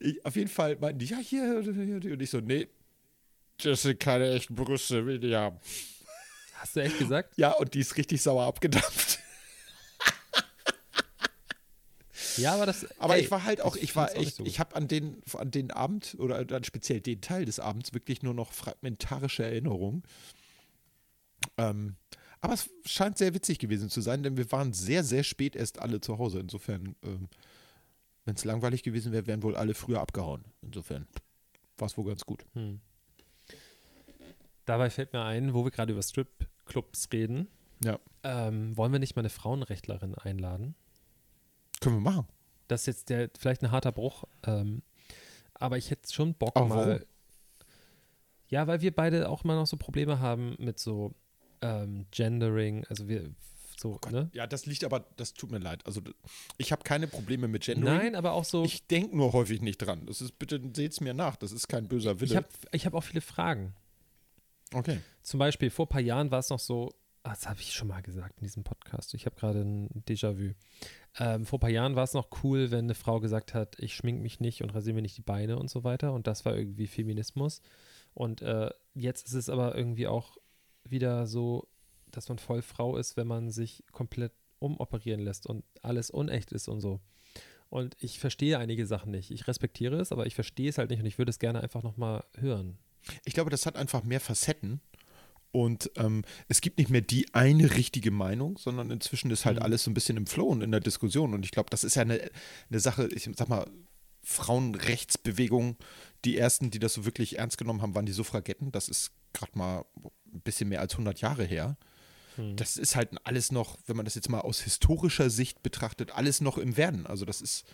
Ich, auf jeden Fall meinten die, ja, hier, hier, und ich so, nee, das sind keine echten Brüste, will die haben. Hast du echt gesagt? Ja, und die ist richtig sauer abgedampft. Ja, aber das. Aber ey, ich war halt auch, ich war echt, so ich habe an den, an den Abend oder dann speziell den Teil des Abends wirklich nur noch fragmentarische Erinnerungen. Ähm, aber es scheint sehr witzig gewesen zu sein, denn wir waren sehr, sehr spät erst alle zu Hause. Insofern, ähm, wenn es langweilig gewesen wäre, wären wohl alle früher abgehauen. Insofern war es wohl ganz gut. Hm. Dabei fällt mir ein, wo wir gerade über Stripclubs reden. Ja. Ähm, wollen wir nicht mal eine Frauenrechtlerin einladen? Können wir machen. Das ist jetzt der, vielleicht ein harter Bruch. Ähm, aber ich hätte schon Bock Aber mal. warum? Ja, weil wir beide auch immer noch so Probleme haben mit so ähm, Gendering. Also wir so, ne? Ja, das liegt aber, das tut mir leid. Also ich habe keine Probleme mit Gendering. Nein, aber auch so. Ich denke nur häufig nicht dran. Das ist, bitte seht's mir nach. Das ist kein böser Wille. ich habe ich hab auch viele Fragen. Okay. Zum Beispiel, vor ein paar Jahren war es noch so, ah, das habe ich schon mal gesagt in diesem Podcast, ich habe gerade ein Déjà-vu. Ähm, vor ein paar Jahren war es noch cool, wenn eine Frau gesagt hat, ich schmink mich nicht und rasiere mir nicht die Beine und so weiter. Und das war irgendwie Feminismus. Und äh, jetzt ist es aber irgendwie auch wieder so dass man voll Frau ist, wenn man sich komplett umoperieren lässt und alles unecht ist und so. Und ich verstehe einige Sachen nicht. Ich respektiere es, aber ich verstehe es halt nicht und ich würde es gerne einfach nochmal hören. Ich glaube, das hat einfach mehr Facetten. Und ähm, es gibt nicht mehr die eine richtige Meinung, sondern inzwischen ist halt Mhm. alles so ein bisschen im Flow und in der Diskussion. Und ich glaube, das ist ja eine, eine Sache, ich sag mal, Frauenrechtsbewegung, die ersten, die das so wirklich ernst genommen haben, waren die Suffragetten. Das ist gerade mal ein bisschen mehr als 100 Jahre her. Hm. Das ist halt alles noch, wenn man das jetzt mal aus historischer Sicht betrachtet, alles noch im Werden. Also das ist,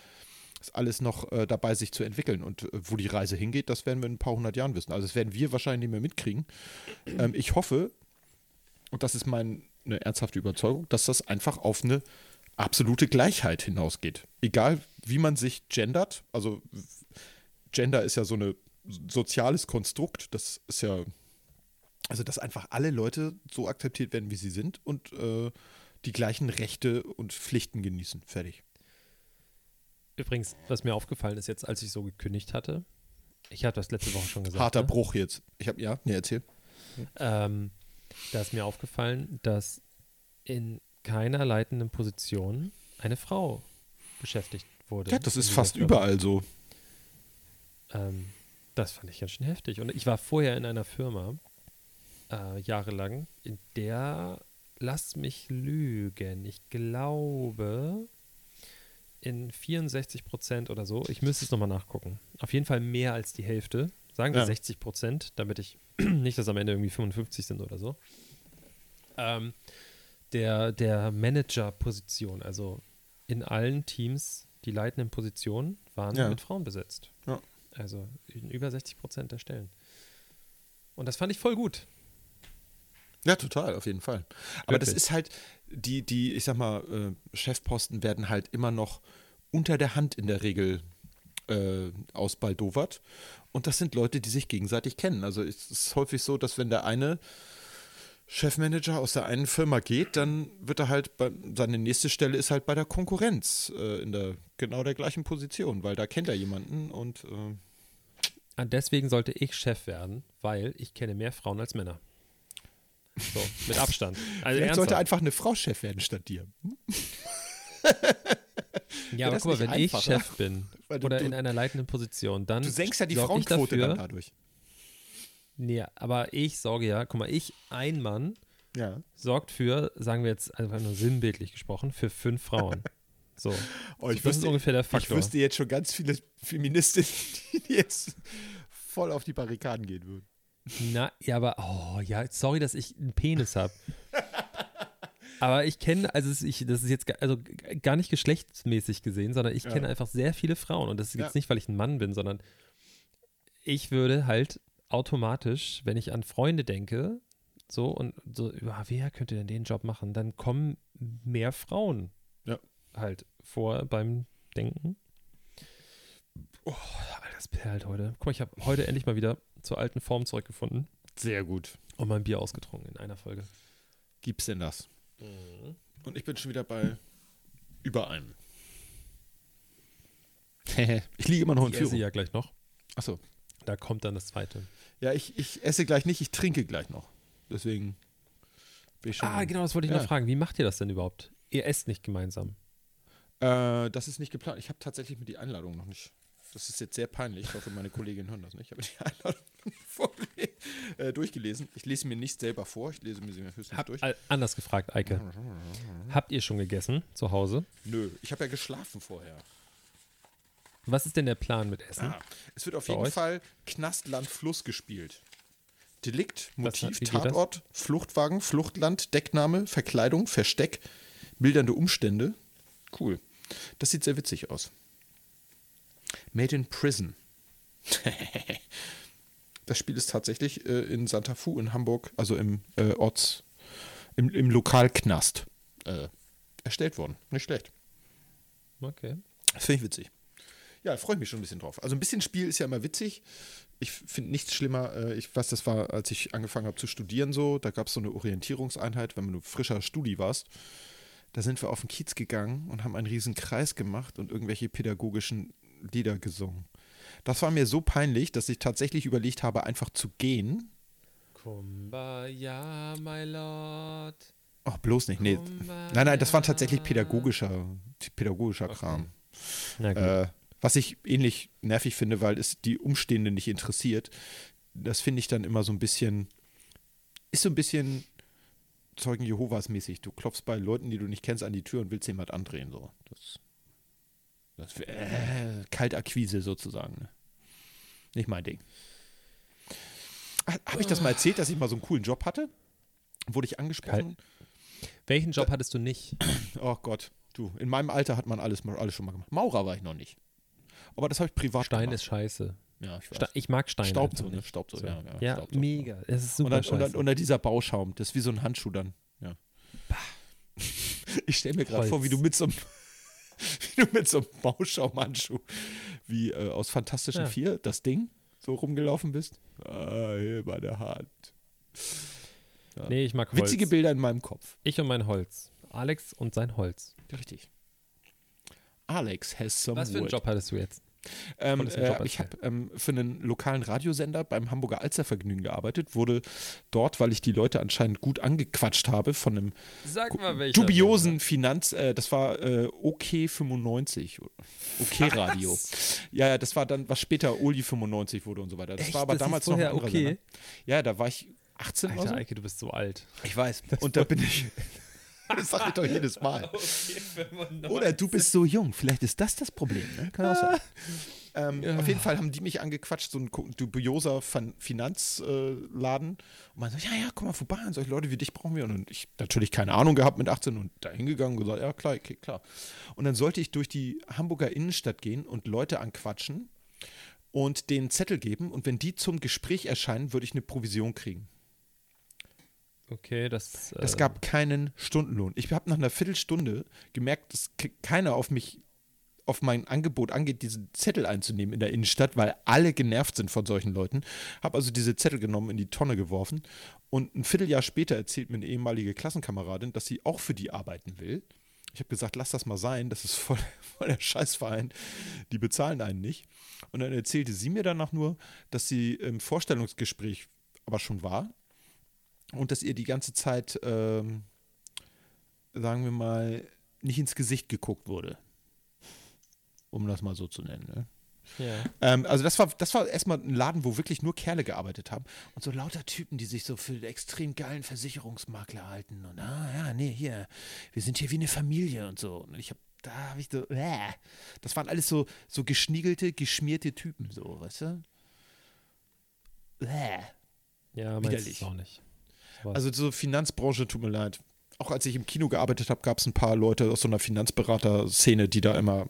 ist alles noch äh, dabei, sich zu entwickeln. Und äh, wo die Reise hingeht, das werden wir in ein paar hundert Jahren wissen. Also das werden wir wahrscheinlich nicht mehr mitkriegen. Ähm, ich hoffe, und das ist meine ernsthafte Überzeugung, dass das einfach auf eine absolute Gleichheit hinausgeht. Egal, wie man sich gendert. Also Gender ist ja so ein soziales Konstrukt. Das ist ja, also dass einfach alle Leute so akzeptiert werden, wie sie sind und äh, die gleichen Rechte und Pflichten genießen. Fertig. Übrigens, was mir aufgefallen ist jetzt, als ich so gekündigt hatte, ich hatte das letzte Woche schon gesagt. Harter ne? Bruch jetzt. Ich habe ja, nee, erzähl. Ähm, da ist mir aufgefallen, dass in keiner leitenden Position eine Frau beschäftigt wurde. Ja, das ist fast Firma. überall so. Ähm, das fand ich ganz schön heftig. Und ich war vorher in einer Firma, äh, jahrelang, in der, lass mich lügen, ich glaube, in 64 Prozent oder so, ich müsste es nochmal nachgucken, auf jeden Fall mehr als die Hälfte, sagen wir Ja. 60 Prozent, damit ich nicht, dass am Ende irgendwie 55 sind oder so, ähm, der, der Manager-Position, also in allen Teams, die leitenden Positionen waren Ja. mit Frauen besetzt. Ja. Also in über 60 Prozent der Stellen. Und das fand ich voll gut. Ja, total, auf jeden Fall. Aber das Wirklich. ist halt, die, die, ich sag mal, äh, Chefposten werden halt immer noch unter der Hand in der Regel äh, ausbaldowert. Und das sind Leute, die sich gegenseitig kennen. Also es ist häufig so, dass wenn der eine Chefmanager aus der einen Firma geht, dann wird er halt, bei, seine nächste Stelle ist halt bei der Konkurrenz äh, in der genau der gleichen Position, weil da kennt er jemanden und äh, Und deswegen sollte ich Chef werden, weil ich kenne mehr Frauen als Männer. So, mit Abstand. Also vielleicht sollte einfach eine Frau Chef werden statt dir. Ja, aber guck mal, wenn ich? Chef bin oder du- in einer leitenden Position, dann Du senkst ja die ich Frauenquote dafür, dann dadurch. Nee, aber ich sorge ja, guck mal, ich, ein Mann, Ja. sorgt für, sagen wir jetzt einfach nur sinnbildlich gesprochen, für fünf Frauen. So. Oh, ich das ist wüsste- ungefähr der Ich Faktor. wüsste jetzt schon ganz viele Feministinnen, die jetzt voll auf die Barrikaden gehen würden. Na, ja, aber, oh, ja, sorry, dass ich einen Penis habe. aber ich kenne, also ich, das ist jetzt ga- also gar nicht geschlechtsmäßig gesehen, sondern ich Ja. kenne einfach sehr viele Frauen. Und das ist jetzt Ja. nicht, weil ich ein Mann bin, sondern ich würde halt automatisch, wenn ich an Freunde denke, so und so, ja, wer könnte denn den Job machen, dann kommen mehr Frauen Ja. halt vor beim Denken. Oh, Alter, das perlt heute. Guck mal, ich habe heute endlich mal wieder zur alten Form zurückgefunden Sehr gut. und mein Bier ausgetrunken in einer Folge. Gibt's denn das? Und ich bin schon wieder bei über einem. ich liege immer noch in Ich esse Führung. ja gleich noch. Achso. Da kommt dann das zweite. Ja, ich, ich esse gleich nicht, ich trinke gleich noch. Deswegen bin ich schon. Ah, genau, das wollte ich Ja. noch fragen. Wie macht ihr das denn überhaupt? Ihr esst nicht gemeinsam. Äh, das ist nicht geplant. Ich habe tatsächlich mir die Einladung noch nicht. Das ist jetzt sehr peinlich. Ich hoffe, meine Kolleginnen hören das nicht. Ich habe die Einladung äh, durchgelesen. Ich lese mir nicht selber vor, ich lese mir sie höchstens Hab, durch. anders gefragt, Eike. Habt ihr schon gegessen zu Hause? Nö, ich habe ja geschlafen vorher. Was ist denn der Plan mit Essen? Ah, es wird auf Bei jeden euch? Fall Knastland Fluss gespielt. Delikt, Motiv, geht das? Tatort, Fluchtwagen, Fluchtland, Deckname, Verkleidung, Versteck, mildernde Umstände. Cool. Das sieht sehr witzig aus. Made in Prison. das Spiel ist tatsächlich äh, in Santa Fu in Hamburg, also im äh, Orts, im, im Lokalknast äh, erstellt worden. Nicht schlecht. Okay. Das finde ich witzig. Ja, freue ich mich schon ein bisschen drauf. Also ein bisschen Spiel ist ja immer witzig. Ich finde nichts schlimmer. Äh, ich weiß, das war, als ich angefangen habe zu studieren so, da gab es so eine Orientierungseinheit, wenn du frischer Studi warst. Da sind wir auf den Kiez gegangen und haben einen riesen Kreis gemacht und irgendwelche pädagogischen Lieder gesungen. Das war mir so peinlich, dass ich tatsächlich überlegt habe, einfach zu gehen Kumbaya, my lord. Ach, bloß nicht. Nee. Kumbaya. Nein, nein, das war tatsächlich pädagogischer, pädagogischer Okay. Kram. Na gut. Äh, was ich ähnlich nervig finde, weil es die Umstehenden nicht interessiert. Das finde ich dann immer so ein bisschen, ist so ein bisschen Zeugen Jehovas mäßig. Du klopfst bei Leuten, die du nicht kennst, an die Tür und willst jemand andrehen. So. Das, das äh, Kaltakquise sozusagen. Ne? Nicht mein Ding. Habe ich das mal erzählt, dass ich mal so einen coolen Job hatte? Wurde ich angesprochen? Welchen Job hattest du nicht? Oh Gott, du, in meinem Alter hat man alles, alles schon mal gemacht. Maurer war ich noch nicht. Aber das habe ich privat Stein gemacht. ist scheiße. ja, ich. Ste ich mag Stein. Einfach so, ne? Staubt so, So. ja. Ja, Ja, so. mega. Es ist Und super und, dann, scheiße. und dann dieser Bauschaum, das ist wie so ein Handschuh dann. Ja. Ich stelle mir gerade vor, wie du mit so einem, wie du mit so einem Bauschaumhandschuh, wie äh, aus Fantastischen Ja. Vier, das Ding, so rumgelaufen bist. Ah, hier meine Hand. nee, ich mag Holz. Witzige Bilder in meinem Kopf. Ich und mein Holz. Alex und sein Holz. Richtig. Alex has some Was für einen wood. Job hattest du jetzt? Ähm, äh, ich habe ähm, für einen lokalen Radiosender beim Hamburger Alstervergnügen gearbeitet, wurde dort, weil ich die Leute anscheinend gut angequatscht habe, von einem Sag mal dubiosen Finanz, äh, das war äh, OK95, OK Radio. Ja, ja, das war dann, was später Oli 95 wurde und so weiter. Das Echt? war aber Das damals noch ein anderer OK? Sender. Ja, da war ich 18 oder Alter, so. Eike, du bist so alt. Ich weiß. Und da bin ich. Das sag ich doch jedes Mal. Oder du bist so jung. Vielleicht ist das das Problem. Ne? Kann auch sein. Ähm, Auf jeden Fall haben die mich angequatscht, so ein dubioser Fin- Finanzladen. und man so, ja, ja, komm mal vorbei, und solche Leute wie dich brauchen wir. Und ich natürlich keine Ahnung gehabt mit 18 und da hingegangen und gesagt, ja, klar, okay, klar. Und dann sollte ich durch die Hamburger Innenstadt gehen und Leute anquatschen und denen Zettel geben. Und wenn die zum Gespräch erscheinen, würde ich eine Provision kriegen. Okay, das. Es äh, gab keinen Stundenlohn. Ich habe nach einer Viertelstunde gemerkt, dass ke- keiner auf mich, auf mein Angebot angeht, diesen Zettel einzunehmen in der Innenstadt, weil alle genervt sind von solchen Leuten. Habe also diese Zettel genommen, in die Tonne geworfen. Und ein Vierteljahr später erzählt mir eine ehemalige Klassenkameradin, dass sie auch für die arbeiten will. Ich habe gesagt, lass das mal sein, das ist voll, voll der Scheißverein, die bezahlen einen nicht. Und dann erzählte sie mir danach nur, dass sie im Vorstellungsgespräch aber schon war und dass ihr die ganze Zeit, ähm, sagen wir mal, nicht ins Gesicht geguckt wurde. Um das mal so zu nennen. Ne? Ja. Ähm, also das war, das war erstmal ein Laden, wo wirklich nur Kerle gearbeitet haben. Und so lauter Typen, die sich so für den extrem geilen Versicherungsmakler halten. Und ah, ja, nee, hier, wir sind hier wie eine Familie und so. Und ich habe, da habe ich so, äh, das waren alles so, so geschniegelte, geschmierte Typen, so, weißt du? Äh. Ja, ist auch nicht. Sowas. Also so Finanzbranche, tut mir leid. Auch als ich im Kino gearbeitet habe, gab es ein paar Leute aus so einer Finanzberater-Szene, die da immer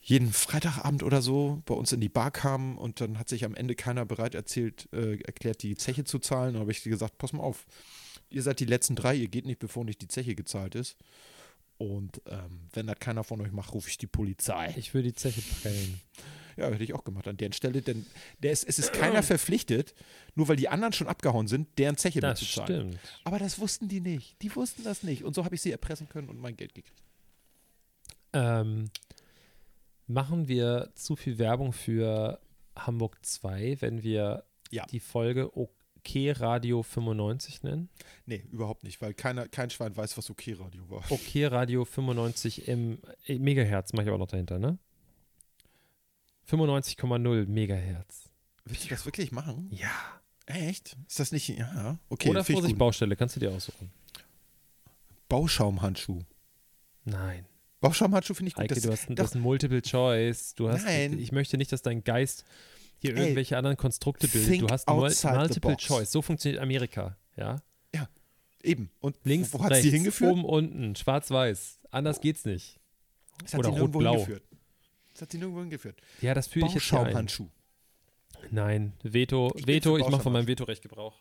jeden Freitagabend oder so bei uns in die Bar kamen und dann hat sich am Ende keiner bereit erzählt, äh, erklärt, die Zeche zu zahlen. Dann habe ich gesagt, pass mal auf, ihr seid die letzten drei, ihr geht nicht, bevor nicht die Zeche gezahlt ist. Und ähm, wenn das keiner von euch macht, rufe ich die Polizei. ich würde die Zeche prellen. Ja, hätte ich auch gemacht an deren Stelle, denn der ist, es ist keiner verpflichtet, nur weil die anderen schon abgehauen sind, deren Zeche Das mitzuzahlen. stimmt. Aber das wussten die nicht. Die wussten das nicht. Und so habe ich sie erpressen können und mein Geld gekriegt. Ähm, machen wir zu viel Werbung für Hamburg 2, wenn wir Ja. die Folge OK Radio 95 nennen? Nee, überhaupt nicht, weil keiner, kein Schwein weiß, was OK-Radio war. OK Radio 95 im Megahertz mache ich auch noch dahinter, ne? 95,0 Megahertz. Willst du das wirklich machen? Ja. Echt? Ist das nicht. Ja, okay. Oder ich Vorsicht. Baustelle, kannst du dir aussuchen. Bauschaumhandschuh. Nein. Bauschaumhandschuh finde ich gut. Eike, Das, du hast, ein- das Multiple Choice. Du hast, Nein. Ich möchte nicht, dass dein Geist hier Ey, irgendwelche anderen Konstrukte bildet. Du hast Multiple. Choice. So funktioniert Amerika. Ja? eben. Und Links, wo, wo hat sie hingeführt? oben, unten, schwarz-weiß. Anders geht's nicht. Das hat oder rot-blau. hingeführt. Hat sie nirgendwo hingeführt. Ja, das fühle ich jetzt. Bauschaumhandschuh. Nein, Veto, Ich Veto, ich mache von meinem. Vetorecht Gebrauch.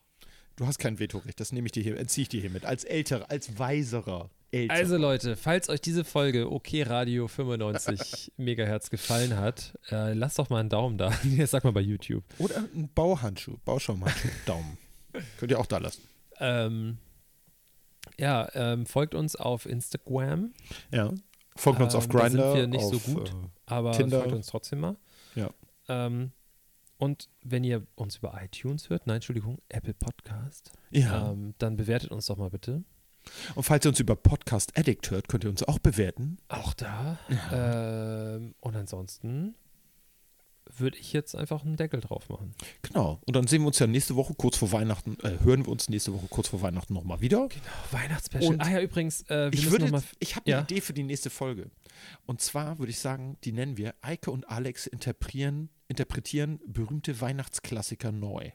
Du hast kein Vetorecht, das nehme ich dir hier, entziehe ich dir hiermit. Als älterer, als weiserer älterer. Also Leute, falls euch diese Folge OK Radio 95 Megahertz gefallen hat, äh, lasst doch mal einen Daumen da. Jetzt sag mal bei YouTube. Oder ein Bauhandschuh, Bauschaumhandschuh, Daumen. Könnt ihr auch da lassen. Ähm, ja, ähm, folgt uns auf Instagram, Ja. Folgt uns Ähm, auf da sind Grindr. wir nicht so auf, gut. Äh, aber Tinder. folgt uns trotzdem mal. Ja. Ähm, Und wenn ihr uns über iTunes hört, nein, Entschuldigung, Apple Podcast, Ja. ähm, dann bewertet uns doch mal bitte. Und falls ihr uns über Podcast Addict hört, könnt ihr uns auch bewerten. Auch da. Ähm, und ansonsten würde ich jetzt einfach einen Deckel drauf machen. Genau. Und dann sehen wir uns ja nächste Woche kurz vor Weihnachten, äh, hören wir uns nächste Woche kurz vor Weihnachten nochmal wieder. Weihnachtsspecial. Und ah ja, übrigens, äh, wir Ich würde, mal, ich habe ja. eine Idee für die nächste Folge. Und zwar würde ich sagen, die nennen wir Eike und Alex interpretieren, interpretieren berühmte Weihnachtsklassiker neu.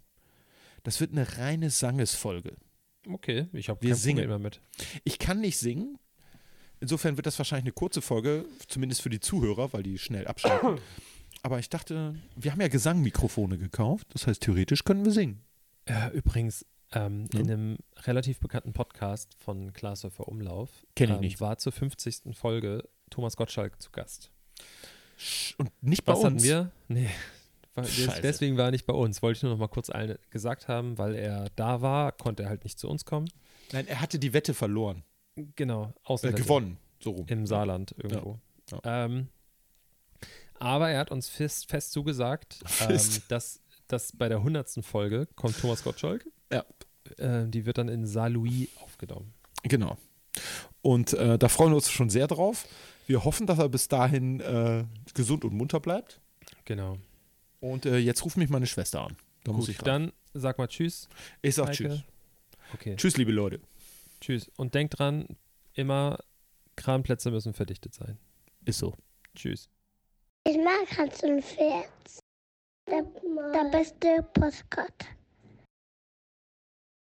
Das wird eine reine Sangesfolge. Okay, ich habe Wir kein singen. Problem damit. Ich kann nicht singen. Insofern wird das wahrscheinlich eine kurze Folge, zumindest für die Zuhörer, weil die schnell abschalten. Aber ich dachte, wir haben ja Gesangmikrofone gekauft. Das heißt, theoretisch können wir singen. Äh, übrigens, ähm, Ja. in einem relativ bekannten Podcast von Klaas Häufer Umlauf Kenn ich ähm, nicht. war zur 50. Folge Thomas Gottschalk zu Gast. Und nicht bei Was uns. hatten wir? Nee. War- des-. Deswegen war er nicht bei uns. Wollte ich nur noch mal kurz allen gesagt haben, weil er da war, konnte er halt nicht zu uns kommen. Nein, er hatte die Wette verloren. Genau, Äh, gewonnen. So rum. Im Saarland irgendwo. Ja. Ähm, aber er hat uns fest, fest zugesagt, ähm, dass, dass bei der 100. Folge kommt Thomas Gottschalk. Ja. Äh, die wird dann in Saarlouis aufgenommen. Genau. Und äh, da freuen wir uns schon sehr drauf. Wir hoffen, dass er bis dahin äh, gesund und munter bleibt. Genau. Und äh, jetzt ruft mich meine Schwester an. Da muss Gut, ich ran. dann sag mal Tschüss. Ich sag Heike. Tschüss. Okay, Tschüss, liebe Leute. tschüss. Und denkt dran, immer Kranplätze müssen verdichtet sein. Ist so. Tschüss. Ich mag Hans und Pferd. Der, der beste Postkarte.